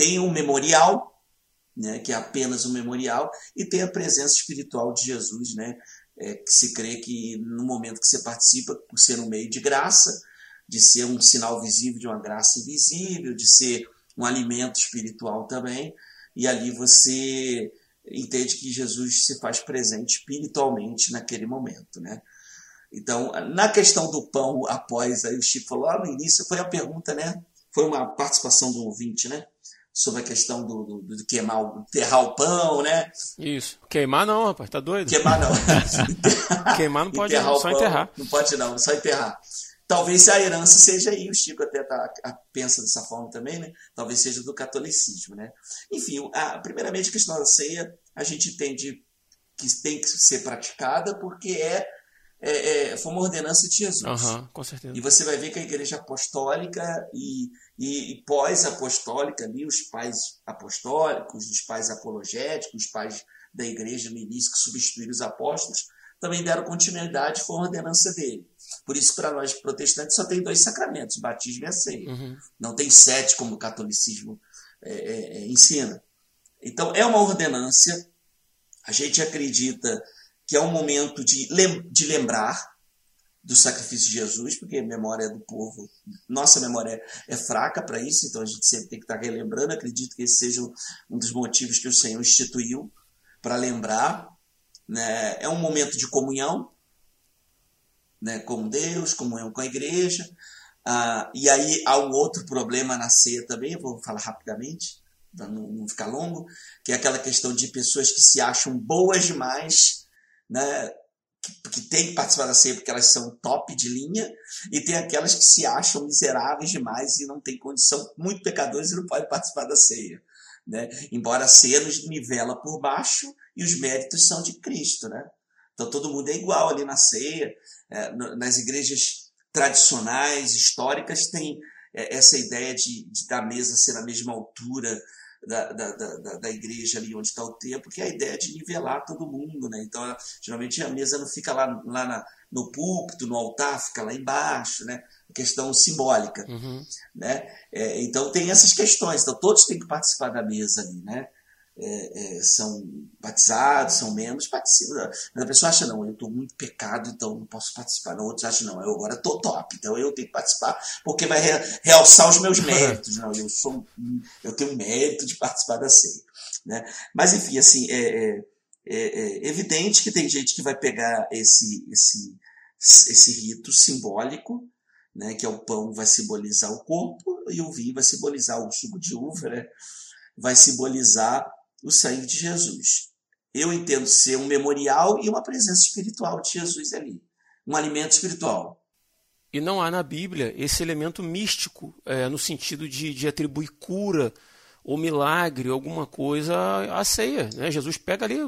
Tem um memorial, né, que é apenas um memorial, e tem a presença espiritual de Jesus, né, é, que se crê que no momento que você participa, por ser um meio de graça, de ser um sinal visível de uma graça invisível, de ser um alimento espiritual também, e ali você entende que Jesus se faz presente espiritualmente naquele momento, né? Então, na questão do pão, após aí o Chico falou lá no início, foi a pergunta, né? Foi uma participação do ouvinte, né? Sobre a questão do, do, do queimar, enterrar o pão, né? Isso. Queimar não, rapaz, tá doido? Queimar não. Queimar não pode enterrar não, só pão, enterrar. Não pode não, só enterrar. Talvez a herança seja aí, o Chico até tá, pensa dessa forma também, né? Talvez seja do catolicismo, né? Enfim, a, primeiramente a questão da ceia, a gente entende que tem que ser praticada porque é, é, é foi uma ordenança de Jesus. Uhum, com certeza. E você vai ver que a igreja apostólica e, e, e pós-apostólica, ali, os pais apostólicos, os pais apologéticos, os pais da igreja no início que substituíram os apóstolos, também deram continuidade, foi uma ordenança dele. Por isso, para nós protestantes, só tem dois sacramentos, batismo e a ceia. Uhum. Não tem sete, como o catolicismo é, é, é, ensina. Então, é uma ordenância. A gente acredita que é um momento de, lem de lembrar do sacrifício de Jesus, porque a memória do povo, nossa memória é, fraca para isso, então a gente sempre tem que estar relembrando. Acredito que esse seja um dos motivos que o Senhor instituiu para lembrar. Né? É um momento de comunhão né? com Deus, comunhão com a igreja. Ah, e aí há um outro problema na ceia também, vou falar rapidamente, para não, não ficar longo, que é aquela questão de pessoas que se acham boas demais, né? que, que tem que participar da ceia porque elas são top de linha, e tem aquelas que se acham miseráveis demais e não tem condição, muito pecadores e não podem participar da ceia. Né? Embora a ceia nos nivela por baixo e os méritos são de Cristo. Né? Então todo mundo é igual ali na ceia. É, nas igrejas tradicionais, históricas, tem é, essa ideia de, de da mesa ser na mesma altura da, da, da, da igreja ali onde está o templo, que é a ideia de nivelar todo mundo, né? Então, geralmente a mesa não fica lá, lá na, no púlpito, no altar, fica lá embaixo, né? questão simbólica, uhum. né? É, então tem essas questões, então todos têm que participar da mesa ali, né? É, é, são batizados, são membros, participam. Mas a pessoa acha, não, eu estou muito pecado, então não posso participar. Não, outros acham, não, eu agora estou top, então eu tenho que participar, porque vai re, realçar os meus méritos. Não, eu, sou, eu tenho mérito de participar da ceia. Né? Mas, enfim, assim, é, é, é, evidente que tem gente que vai pegar esse, esse, esse rito simbólico, né, que é o pão vai simbolizar o corpo e o vinho vai simbolizar o suco de uva, né, vai simbolizar o sangue de Jesus. Eu entendo ser um memorial e uma presença espiritual de Jesus ali, um alimento espiritual. E não há na Bíblia esse elemento místico, é, no sentido de, de atribuir cura ou milagre, alguma coisa à ceia. Né? Jesus pega ali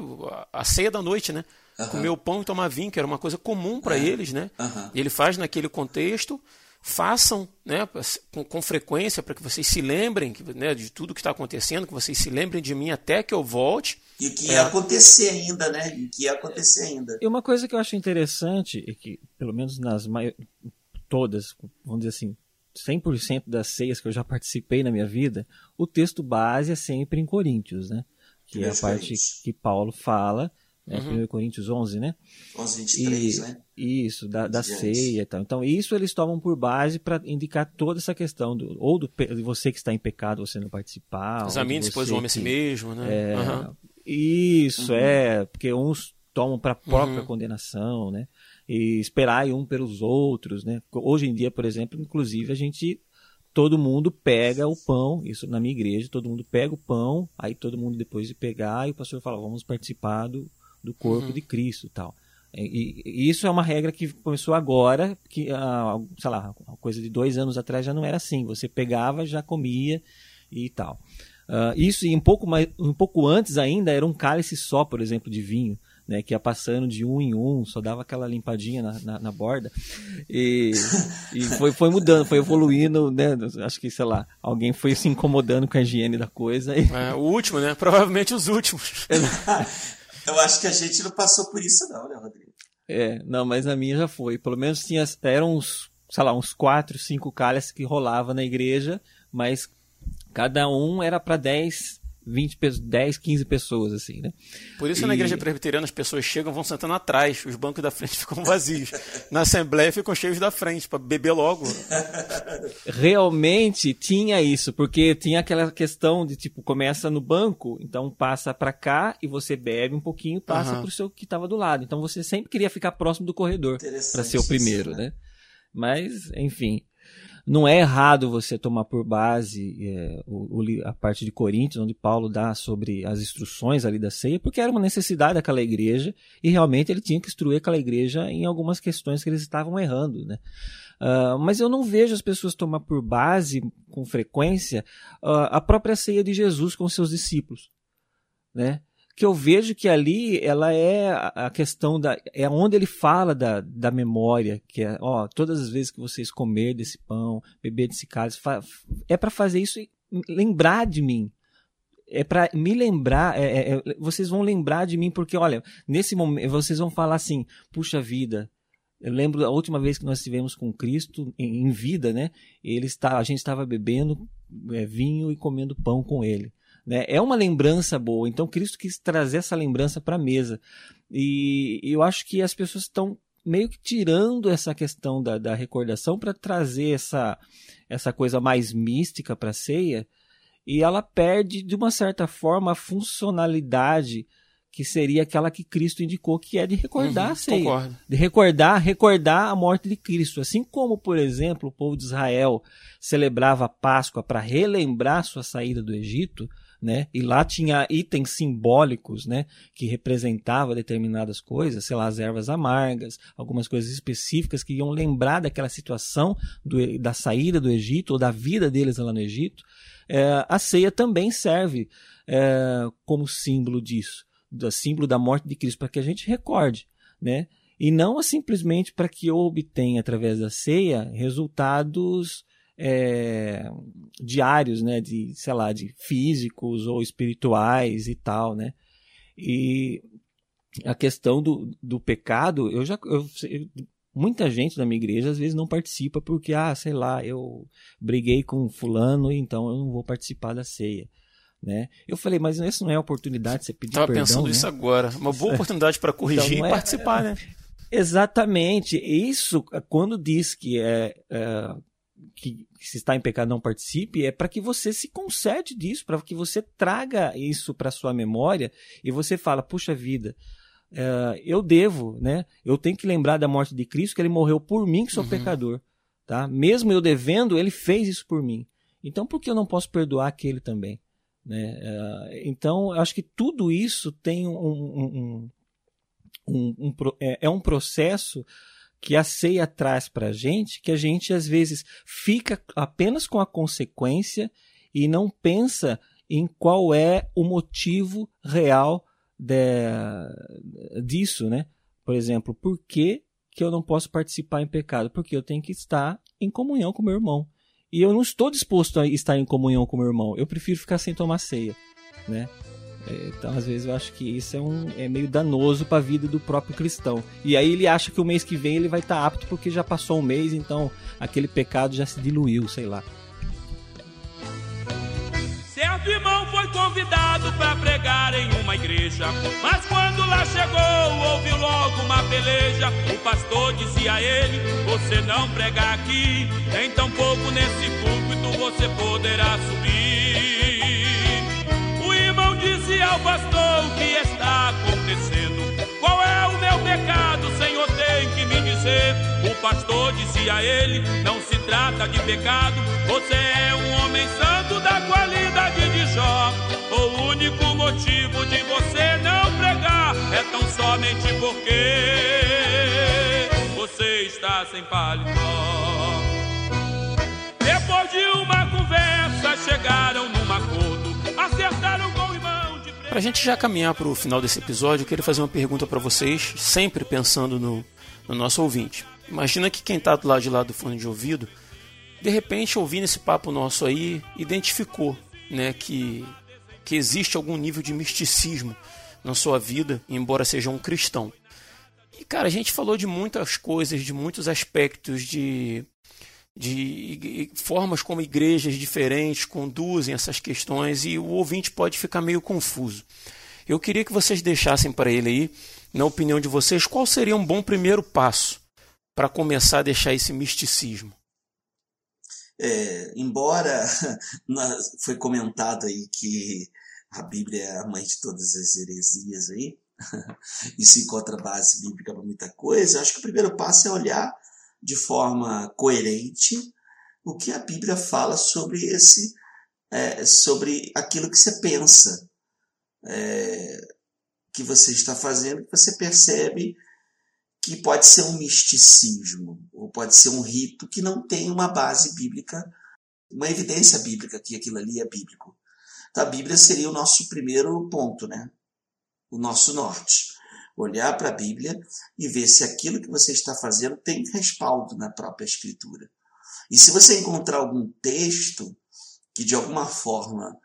a ceia da noite, né? Uhum. Comer o pão e tomar vinho, que era uma coisa comum para uhum. eles, né? Uhum. E ele faz naquele contexto façam né, com, com frequência para que vocês se lembrem né, de tudo que está acontecendo, que vocês se lembrem de mim até que eu volte. E o que ia é. acontecer ainda, né? E o que ia acontecer ainda. E uma coisa que eu acho interessante é que, pelo menos nas todas, vamos dizer assim, 100% das ceias que eu já participei na minha vida, o texto base é sempre em Coríntios, né? Que é a parte que Paulo fala né? Uhum. 1 Coríntios 11, né? 11, 23, e, né? Isso, da, da ceia e tal. Então, isso eles tomam por base para indicar toda essa questão, do, ou do, de você que está em pecado, você não participar. Examine depois o homem a si mesmo, né? É, uhum. Isso, uhum. é, porque uns tomam para a própria uhum. condenação, né? E esperar um pelos outros, né? Hoje em dia, por exemplo, inclusive, a gente todo mundo pega o pão, isso na minha igreja, todo mundo pega o pão, aí todo mundo depois de pegar, e o pastor fala, vamos participar do, do corpo uhum. de Cristo tal. E, e, isso é uma regra que começou agora, que, ah, sei lá, coisa de dois anos atrás já não era assim. Você pegava, já comia e tal. Uh, isso e um pouco, mais, um pouco antes ainda era um cálice só, por exemplo, de vinho. Né, que ia passando de um em um, só dava aquela limpadinha na, na, na borda. E, e foi, foi mudando, foi evoluindo, né? Acho que, sei lá, alguém foi se incomodando com a higiene da coisa. E... É, o último, né? Provavelmente os últimos. Eu acho que a gente não passou por isso, não, né, Rodrigo? É, não, mas na minha já foi. Pelo menos tinha, eram uns, sei lá, uns quatro, cinco calhas que rolava na igreja, mas cada um era para 10 20, 10, 15 pessoas, assim, né? Por isso e... na igreja presbiteriana as pessoas chegam vão sentando atrás, os bancos da frente ficam vazios. na assembleia ficam cheios da frente, para beber logo. Realmente tinha isso, porque tinha aquela questão de, tipo, começa no banco, então passa para cá e você bebe um pouquinho, passa uhum. pro seu que estava do lado. Então você sempre queria ficar próximo do corredor para ser o primeiro, isso, né? né? Mas, enfim, não é errado você tomar por base é, o, o, a parte de Coríntios, onde Paulo dá sobre as instruções ali da ceia, porque era uma necessidade daquela igreja e realmente ele tinha que instruir aquela igreja em algumas questões que eles estavam errando, né? Uh, mas eu não vejo as pessoas tomar por base, com frequência, uh, a própria ceia de Jesus com seus discípulos, né? Que eu vejo que ali ela é a questão da é onde ele fala da, da memória que é ó todas as vezes que vocês comer desse pão beber desse cálice é para fazer isso e lembrar de mim é para me lembrar, é, é, é, vocês vão lembrar de mim, porque olha, nesse momento vocês vão falar assim: puxa vida, eu lembro a última vez que nós estivemos com Cristo em, em vida, né? Ele está, a gente estava bebendo é, vinho e comendo pão com ele. Né? É uma lembrança boa. Então Cristo quis trazer essa lembrança para a mesa. E eu acho que as pessoas estão meio que tirando essa questão da, da recordação para trazer essa, essa coisa mais mística para a ceia e ela perde, de uma certa forma, a funcionalidade que seria aquela que Cristo indicou, que é de recordar uhum, a ceia. Concordo. De recordar, recordar a morte de Cristo. Assim como, por exemplo, o povo de Israel celebrava a Páscoa para relembrar sua saída do Egito, né? E lá tinha itens simbólicos, né? Que representavam determinadas coisas, sei lá, as ervas amargas, algumas coisas específicas que iam lembrar daquela situação do, da saída do Egito ou da vida deles lá no Egito. É, a ceia também serve é, como símbolo disso, do símbolo da morte de Cristo, para que a gente recorde, né? E não simplesmente para que eu obtenha através da ceia resultados é, diários, né, de, sei lá, de físicos ou espirituais e tal, né? E a questão do, do pecado, eu já eu, muita gente da minha igreja às vezes não participa porque ah, sei lá, eu briguei com fulano e então eu não vou participar da ceia. Né? Eu falei, mas isso não é oportunidade de você pedir Tava perdão. pensando né? isso agora. Uma boa oportunidade para corrigir então, e é, participar, né? Exatamente. Isso, quando diz que é, é que se está em pecado não participe, é para que você se concede disso, para que você traga isso para sua memória e você fala, puxa vida, uh, eu devo, né? Eu tenho que lembrar da morte de Cristo, que ele morreu por mim, que sou uhum. pecador, tá? Mesmo eu devendo, ele fez isso por mim. Então, por que eu não posso perdoar aquele também? Né? Uh, então, eu acho que tudo isso tem um, um, um, um é, é um processo que a ceia traz para a gente, que a gente às vezes fica apenas com a consequência e não pensa em qual é o motivo real de, disso, né? Por exemplo, por que, que eu não posso participar em pecado? Porque eu tenho que estar em comunhão com meu irmão. E eu não estou disposto a estar em comunhão com meu irmão. Eu prefiro ficar sem tomar ceia, né? É, então, às vezes, eu acho que isso é, um, é meio danoso para a vida do próprio cristão. E aí ele acha que o mês que vem ele vai estar tá apto porque já passou um mês, então aquele pecado já se diluiu, sei lá. Certo irmão foi convidado para pregar em uma igreja, mas quando lá chegou, ouviu logo uma peleja. O pastor dizia a ele: Você não prega aqui, em tão pouco nesse púlpito você poderá subir ao pastor o que está acontecendo. Qual é o meu pecado, Senhor, tem que me dizer. O pastor disse a ele: Não se trata de pecado, você é um homem santo da qualidade de Jó. O único motivo de você não pregar é tão somente porque você está sem paletó. Depois de uma conversa, chegaram para a gente já caminhar para o final desse episódio, eu queria fazer uma pergunta para vocês, sempre pensando no, no, nosso ouvinte. Imagina que quem está do lado de lá do fone de ouvido, de repente, ouvindo esse papo nosso aí, identificou né, que, que existe algum nível de misticismo na sua vida, embora seja um cristão. E, cara, a gente falou de muitas coisas, de muitos aspectos de de formas como igrejas diferentes conduzem essas questões e o ouvinte pode ficar meio confuso. Eu queria que vocês deixassem para ele aí, na opinião de vocês, qual seria um bom primeiro passo para começar a deixar esse misticismo. É, embora foi comentado aí que a Bíblia é a mãe de todas as heresias aí, e se encontra base bíblica para muita coisa, acho que o primeiro passo é olhar de forma coerente o que a Bíblia fala sobre esse, é, sobre aquilo que você pensa, é, que você está fazendo, que você percebe que pode ser um misticismo ou pode ser um rito que não tem uma base bíblica, uma evidência bíblica que aquilo ali é bíblico. Então, a Bíblia seria o nosso primeiro ponto, né? O nosso norte olhar para a Bíblia e ver se aquilo que você está fazendo tem respaldo na própria Escritura. E se você encontrar algum texto que de alguma forma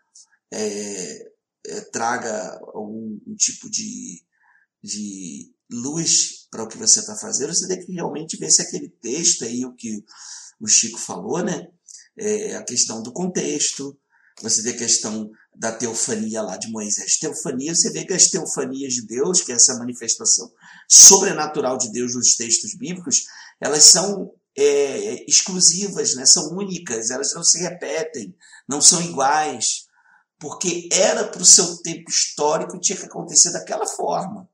é, é, traga algum um tipo de, de luz para o que você está fazendo, você tem que realmente ver se aquele texto aí, o que o Chico falou, né? É a questão do contexto, você vê a questão da teofania lá de Moisés. Teofania, você vê que as teofanias de Deus, que é essa manifestação sobrenatural de Deus nos textos bíblicos, elas são é, exclusivas, né? são únicas, elas não se repetem, não são iguais, porque era para o seu tempo histórico e tinha que acontecer daquela forma.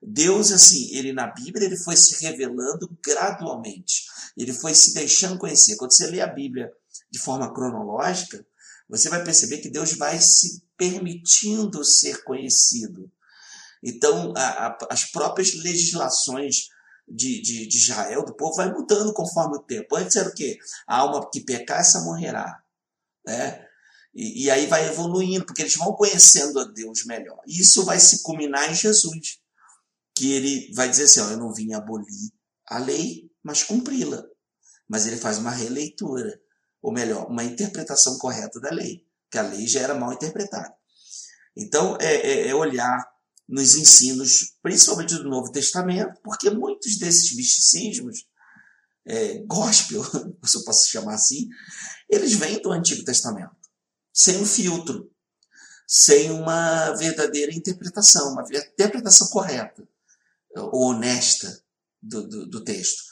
Deus, assim, ele na Bíblia, ele foi se revelando gradualmente. Ele foi se deixando conhecer. Quando você lê a Bíblia de forma cronológica, você vai perceber que Deus vai se permitindo ser conhecido. Então, a, a, as próprias legislações de, de, de, Israel, do povo, vai mudando conforme o tempo. Antes era o quê? A alma que pecar, essa morrerá. Né? E, e aí vai evoluindo, porque eles vão conhecendo a Deus melhor. E isso vai se culminar em Jesus que ele vai dizer assim: ó, eu não vim abolir a lei, mas cumpri-la. Mas ele faz uma releitura, ou melhor, uma interpretação correta da lei, que a lei já era mal interpretada. Então, é, é, é olhar nos ensinos, principalmente do Novo Testamento, porque muitos desses misticismos, é, gospel, se eu posso chamar assim, eles vêm do Antigo Testamento, sem um filtro, sem uma verdadeira interpretação, uma interpretação correta ou honesta do, do, do texto.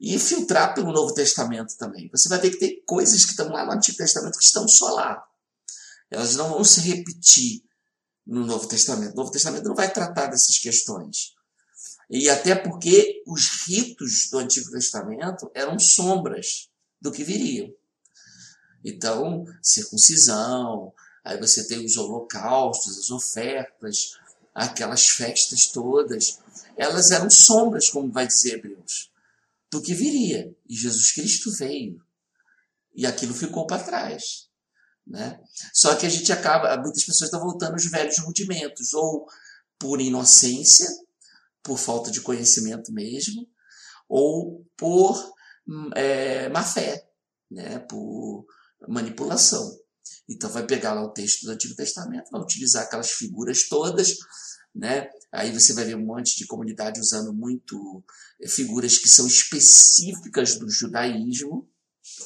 E filtrar pelo Novo Testamento também. Você vai ver que tem coisas que estão lá no Antigo Testamento que estão só lá. Elas não vão se repetir no Novo Testamento. O Novo Testamento não vai tratar dessas questões. E até porque os ritos do Antigo Testamento eram sombras do que viriam. Então, circuncisão, aí você tem os holocaustos, as ofertas, aquelas festas todas elas eram sombras, como vai dizer Hebreus, do que viria. E Jesus Cristo veio. E aquilo ficou para trás. Né? Só que a gente acaba, muitas pessoas estão voltando aos velhos rudimentos, ou por inocência, por falta de conhecimento mesmo, ou por é, má fé, né? por manipulação. Então vai pegar lá o texto do Antigo Testamento, vai utilizar aquelas figuras todas, né? Aí você vai ver um monte de comunidade usando muito eh, figuras que são específicas do judaísmo,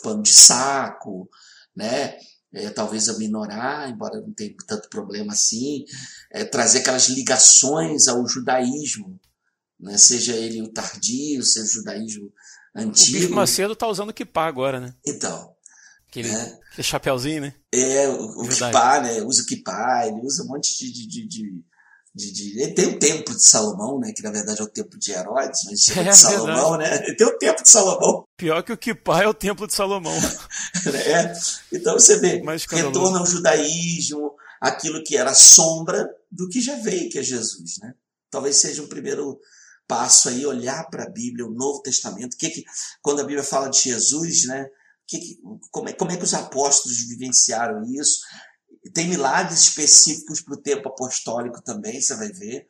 pano de saco, né? É, talvez a minorar, embora não tenha tanto problema assim, é, trazer aquelas ligações ao judaísmo, né? seja ele o tardio, seja o judaísmo antigo. O Bispo Macedo está usando o kippah agora, né? Então. Aquele, né? aquele chapéuzinho, né? É, o, o kippah, né? Usa o kippah, ele usa um monte de, de, de de, de, ele tem o templo de Salomão, né? Que na verdade é o templo de Herodes, mas chama é, de Salomão, verdade. né? Ele tem o templo de Salomão. Pior que o Kippah é o templo de Salomão. é. Então você vê, retorna ao judaísmo, aquilo que era sombra do que já veio, que é Jesus, né? Talvez seja um primeiro passo aí, olhar para a Bíblia, o Novo Testamento, que, que quando a Bíblia fala de Jesus, né? Que, que, como, é, como é que os apóstolos vivenciaram isso? Tem milagres específicos para o tempo apostólico também, você vai ver,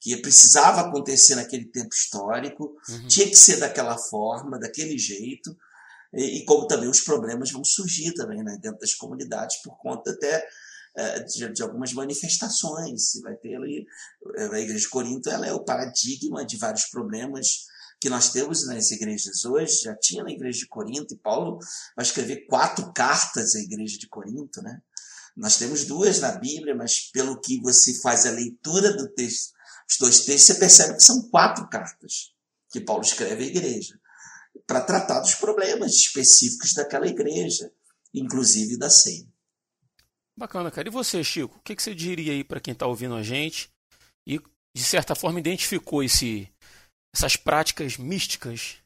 que precisava acontecer naquele tempo histórico, uhum. tinha que ser daquela forma, daquele jeito, e, e, como também os problemas vão surgir também né, dentro das comunidades por conta até é, de, de, algumas manifestações. Você vai ter ali, é, a Igreja de Corinto ela é o paradigma de vários problemas que nós temos nas igrejas hoje, já tinha na Igreja de Corinto, e Paulo vai escrever quatro cartas à Igreja de Corinto, né? Nós temos duas na Bíblia, mas pelo que você faz a leitura do texto, os dois textos, você percebe que são quatro cartas que Paulo escreve à igreja para tratar dos problemas específicos daquela igreja, inclusive da ceia. Bacana, cara. E você, Chico? O que você diria aí para quem está ouvindo a gente e, de certa forma, identificou esse, essas práticas místicas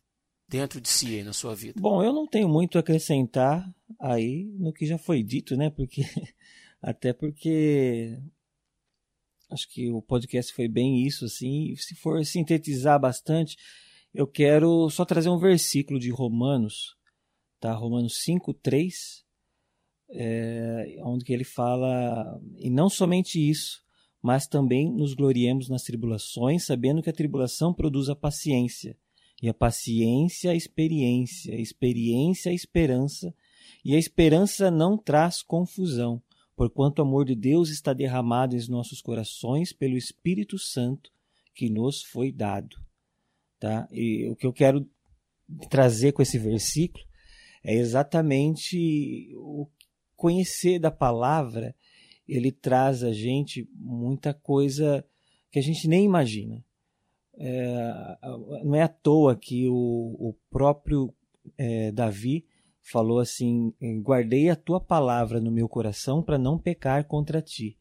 dentro de si aí na sua vida? Bom, eu não tenho muito a acrescentar aí no que já foi dito, né? Porque até porque acho que o podcast foi bem isso, assim. Se for sintetizar bastante, eu quero só trazer um versículo de Romanos, tá? Romanos 5, 3, é, onde que ele fala, e não somente isso, mas também nos gloriemos nas tribulações, sabendo que a tribulação produz a paciência, e a paciência a experiência, a experiência a esperança, e a esperança não traz confusão, porquanto o amor de Deus está derramado em nossos corações pelo Espírito Santo que nos foi dado. Tá? E o que eu quero trazer com esse versículo é exatamente o conhecer da palavra, ele traz a gente muita coisa que a gente nem imagina. É, não é à toa que o, o próprio é, Davi falou assim: Guardei a tua palavra no meu coração para não pecar contra ti.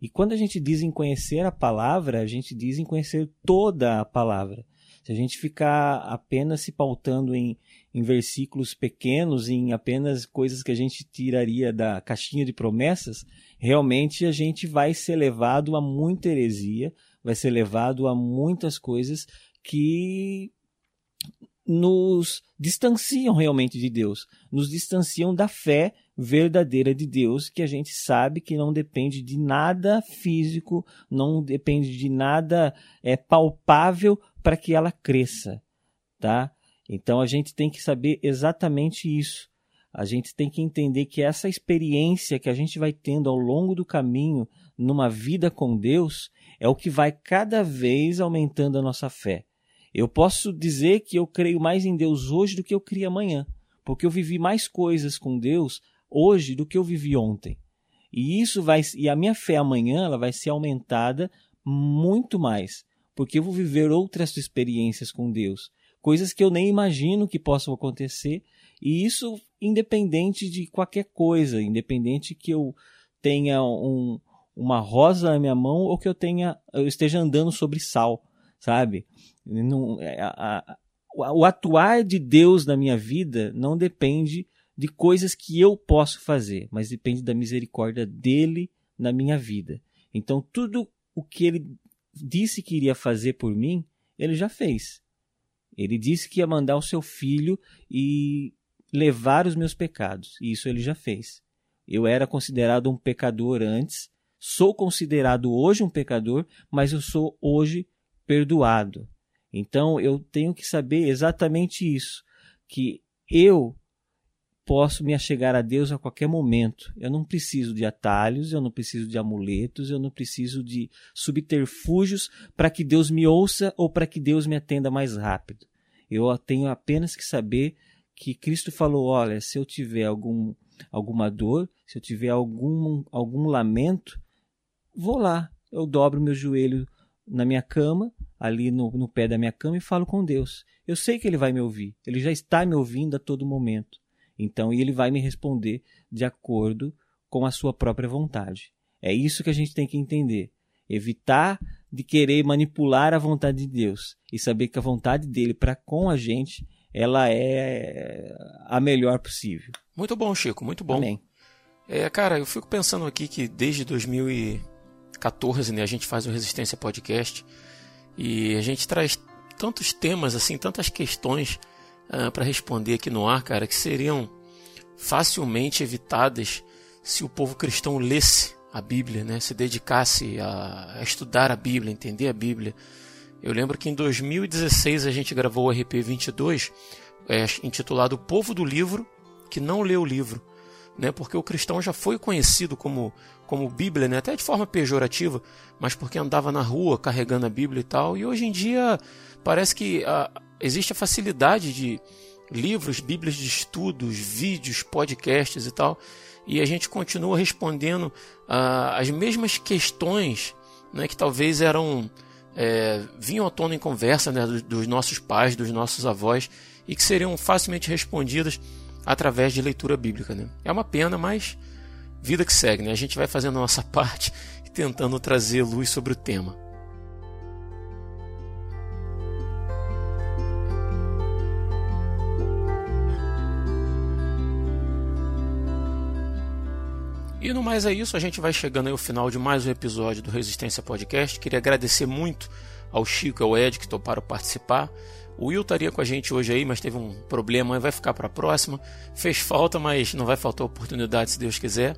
E quando a gente diz em conhecer a palavra, a gente diz em conhecer toda a palavra. Se a gente ficar apenas se pautando em, em versículos pequenos, em apenas coisas que a gente tiraria da caixinha de promessas, realmente a gente vai ser levado a muita heresia, vai ser levado a muitas coisas que nos distanciam realmente de Deus, nos distanciam da fé verdadeira de Deus, que a gente sabe que não depende de nada físico, não depende de nada é, palpável para que ela cresça, tá? Então a gente tem que saber exatamente isso. A gente tem que entender que essa experiência que a gente vai tendo ao longo do caminho numa vida com Deus é o que vai cada vez aumentando a nossa fé. Eu posso dizer que eu creio mais em Deus hoje do que eu criei amanhã, porque eu vivi mais coisas com Deus hoje do que eu vivi ontem. E isso vai e a minha fé amanhã ela vai ser aumentada muito mais, porque eu vou viver outras experiências com Deus, coisas que eu nem imagino que possam acontecer, e isso independente de qualquer coisa, independente que eu tenha um, uma rosa na minha mão ou que eu tenha eu esteja andando sobre sal, sabe? Não, é, a, a, o atuar de Deus na minha vida não depende de coisas que eu posso fazer, mas depende da misericórdia dele na minha vida. Então, tudo o que ele disse que iria fazer por mim, ele já fez. Ele disse que ia mandar o seu filho e levar os meus pecados, e isso ele já fez. Eu era considerado um pecador antes, sou considerado hoje um pecador, mas eu sou hoje perdoado. Então eu tenho que saber exatamente isso, que eu posso me achegar a Deus a qualquer momento. Eu não preciso de atalhos, eu não preciso de amuletos, eu não preciso de subterfúgios para que Deus me ouça ou para que Deus me atenda mais rápido. Eu tenho apenas que saber que Cristo falou: olha, se eu tiver algum, alguma dor, se eu tiver algum, algum lamento, vou lá, eu dobro meu joelho na minha cama, ali no, no pé da minha cama e falo com Deus. Eu sei que Ele vai me ouvir, Ele já está me ouvindo a todo momento. Então, ele vai me responder de acordo com a sua própria vontade. É isso que a gente tem que entender. Evitar de querer manipular a vontade de Deus e saber que a vontade dele para com a gente, ela é a melhor possível. Muito bom, Chico, muito bom. Amém. É, cara, eu fico pensando aqui que desde 2014, né, a gente faz o Resistência Podcast e a gente traz tantos temas assim, tantas questões uh, ah, para responder aqui no ar, cara, que seriam facilmente evitadas se o povo cristão lesse a Bíblia, né? se dedicasse a, a estudar a Bíblia, entender a Bíblia. Eu lembro que em 2016 a gente gravou o RP 22, é, intitulado O Povo do Livro que não lê o livro, né? Porque o cristão já foi conhecido como como Bíblia, né? Até de forma pejorativa, mas porque andava na rua carregando a Bíblia e tal. E hoje em dia parece que a, existe a facilidade de livros, bíblias de estudos, vídeos, podcasts e tal, e a gente continua respondendo uh, as mesmas questões né, que talvez eram é, vinham à tona em conversa né, dos nossos pais, dos nossos avós, e que seriam facilmente respondidas através de leitura bíblica. Né? É uma pena, mas vida que segue. Né? A gente vai fazendo a nossa parte e tentando trazer luz sobre o tema. E no mais é isso, a gente vai chegando ao final de mais um episódio do Resistência Podcast. Queria agradecer muito ao Chico e ao Ed que toparam participar. O Will estaria com a gente hoje aí, mas teve um problema, vai ficar para a próxima. Fez falta, mas não vai faltar oportunidade se Deus quiser.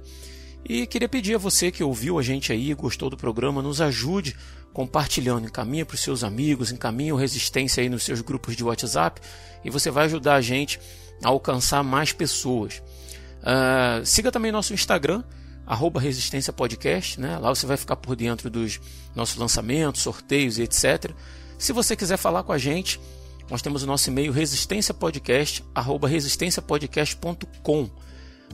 E queria pedir a você que ouviu a gente aí, gostou do programa, nos ajude compartilhando, encaminha para os seus amigos, encaminha o Resistência aí nos seus grupos de WhatsApp e você vai ajudar a gente a alcançar mais pessoas. Uh, siga também nosso Instagram, arroba Resistência Podcast, né? Lá você vai ficar por dentro dos nossos lançamentos, sorteios e etc. Se você quiser falar com a gente, nós temos o nosso e-mail resistenciapodcast, arroba resistenciapodcast.com,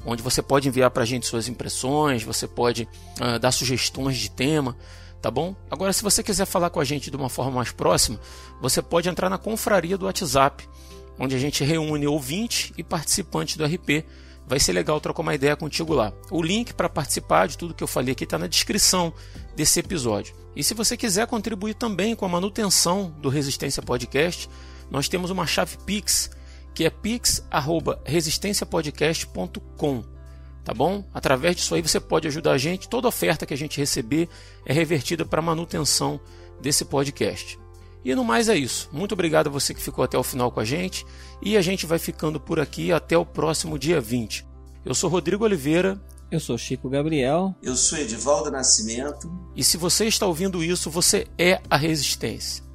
onde você pode enviar para a gente suas impressões, você pode uh, dar sugestões de tema, tá bom? Agora, se você quiser falar com a gente de uma forma mais próxima, você pode entrar na confraria do WhatsApp, onde a gente reúne ouvinte e participante do RP vai ser legal trocar uma ideia contigo lá. O link para participar de tudo que eu falei aqui está na descrição desse episódio. E se você quiser contribuir também com a manutenção do Resistência Podcast, nós temos uma chave Pix, que é pix@resistenciapodcast.com. Tá bom? Através disso aí você pode ajudar a gente. Toda oferta que a gente receber é revertida para manutenção desse podcast. E no mais é isso. Muito obrigado a você que ficou até o final com a gente. E a gente vai ficando por aqui até o próximo dia 20. Eu sou Rodrigo Oliveira. Eu sou Chico Gabriel. Eu sou Edivaldo Nascimento. E se você está ouvindo isso, você é a Resistência.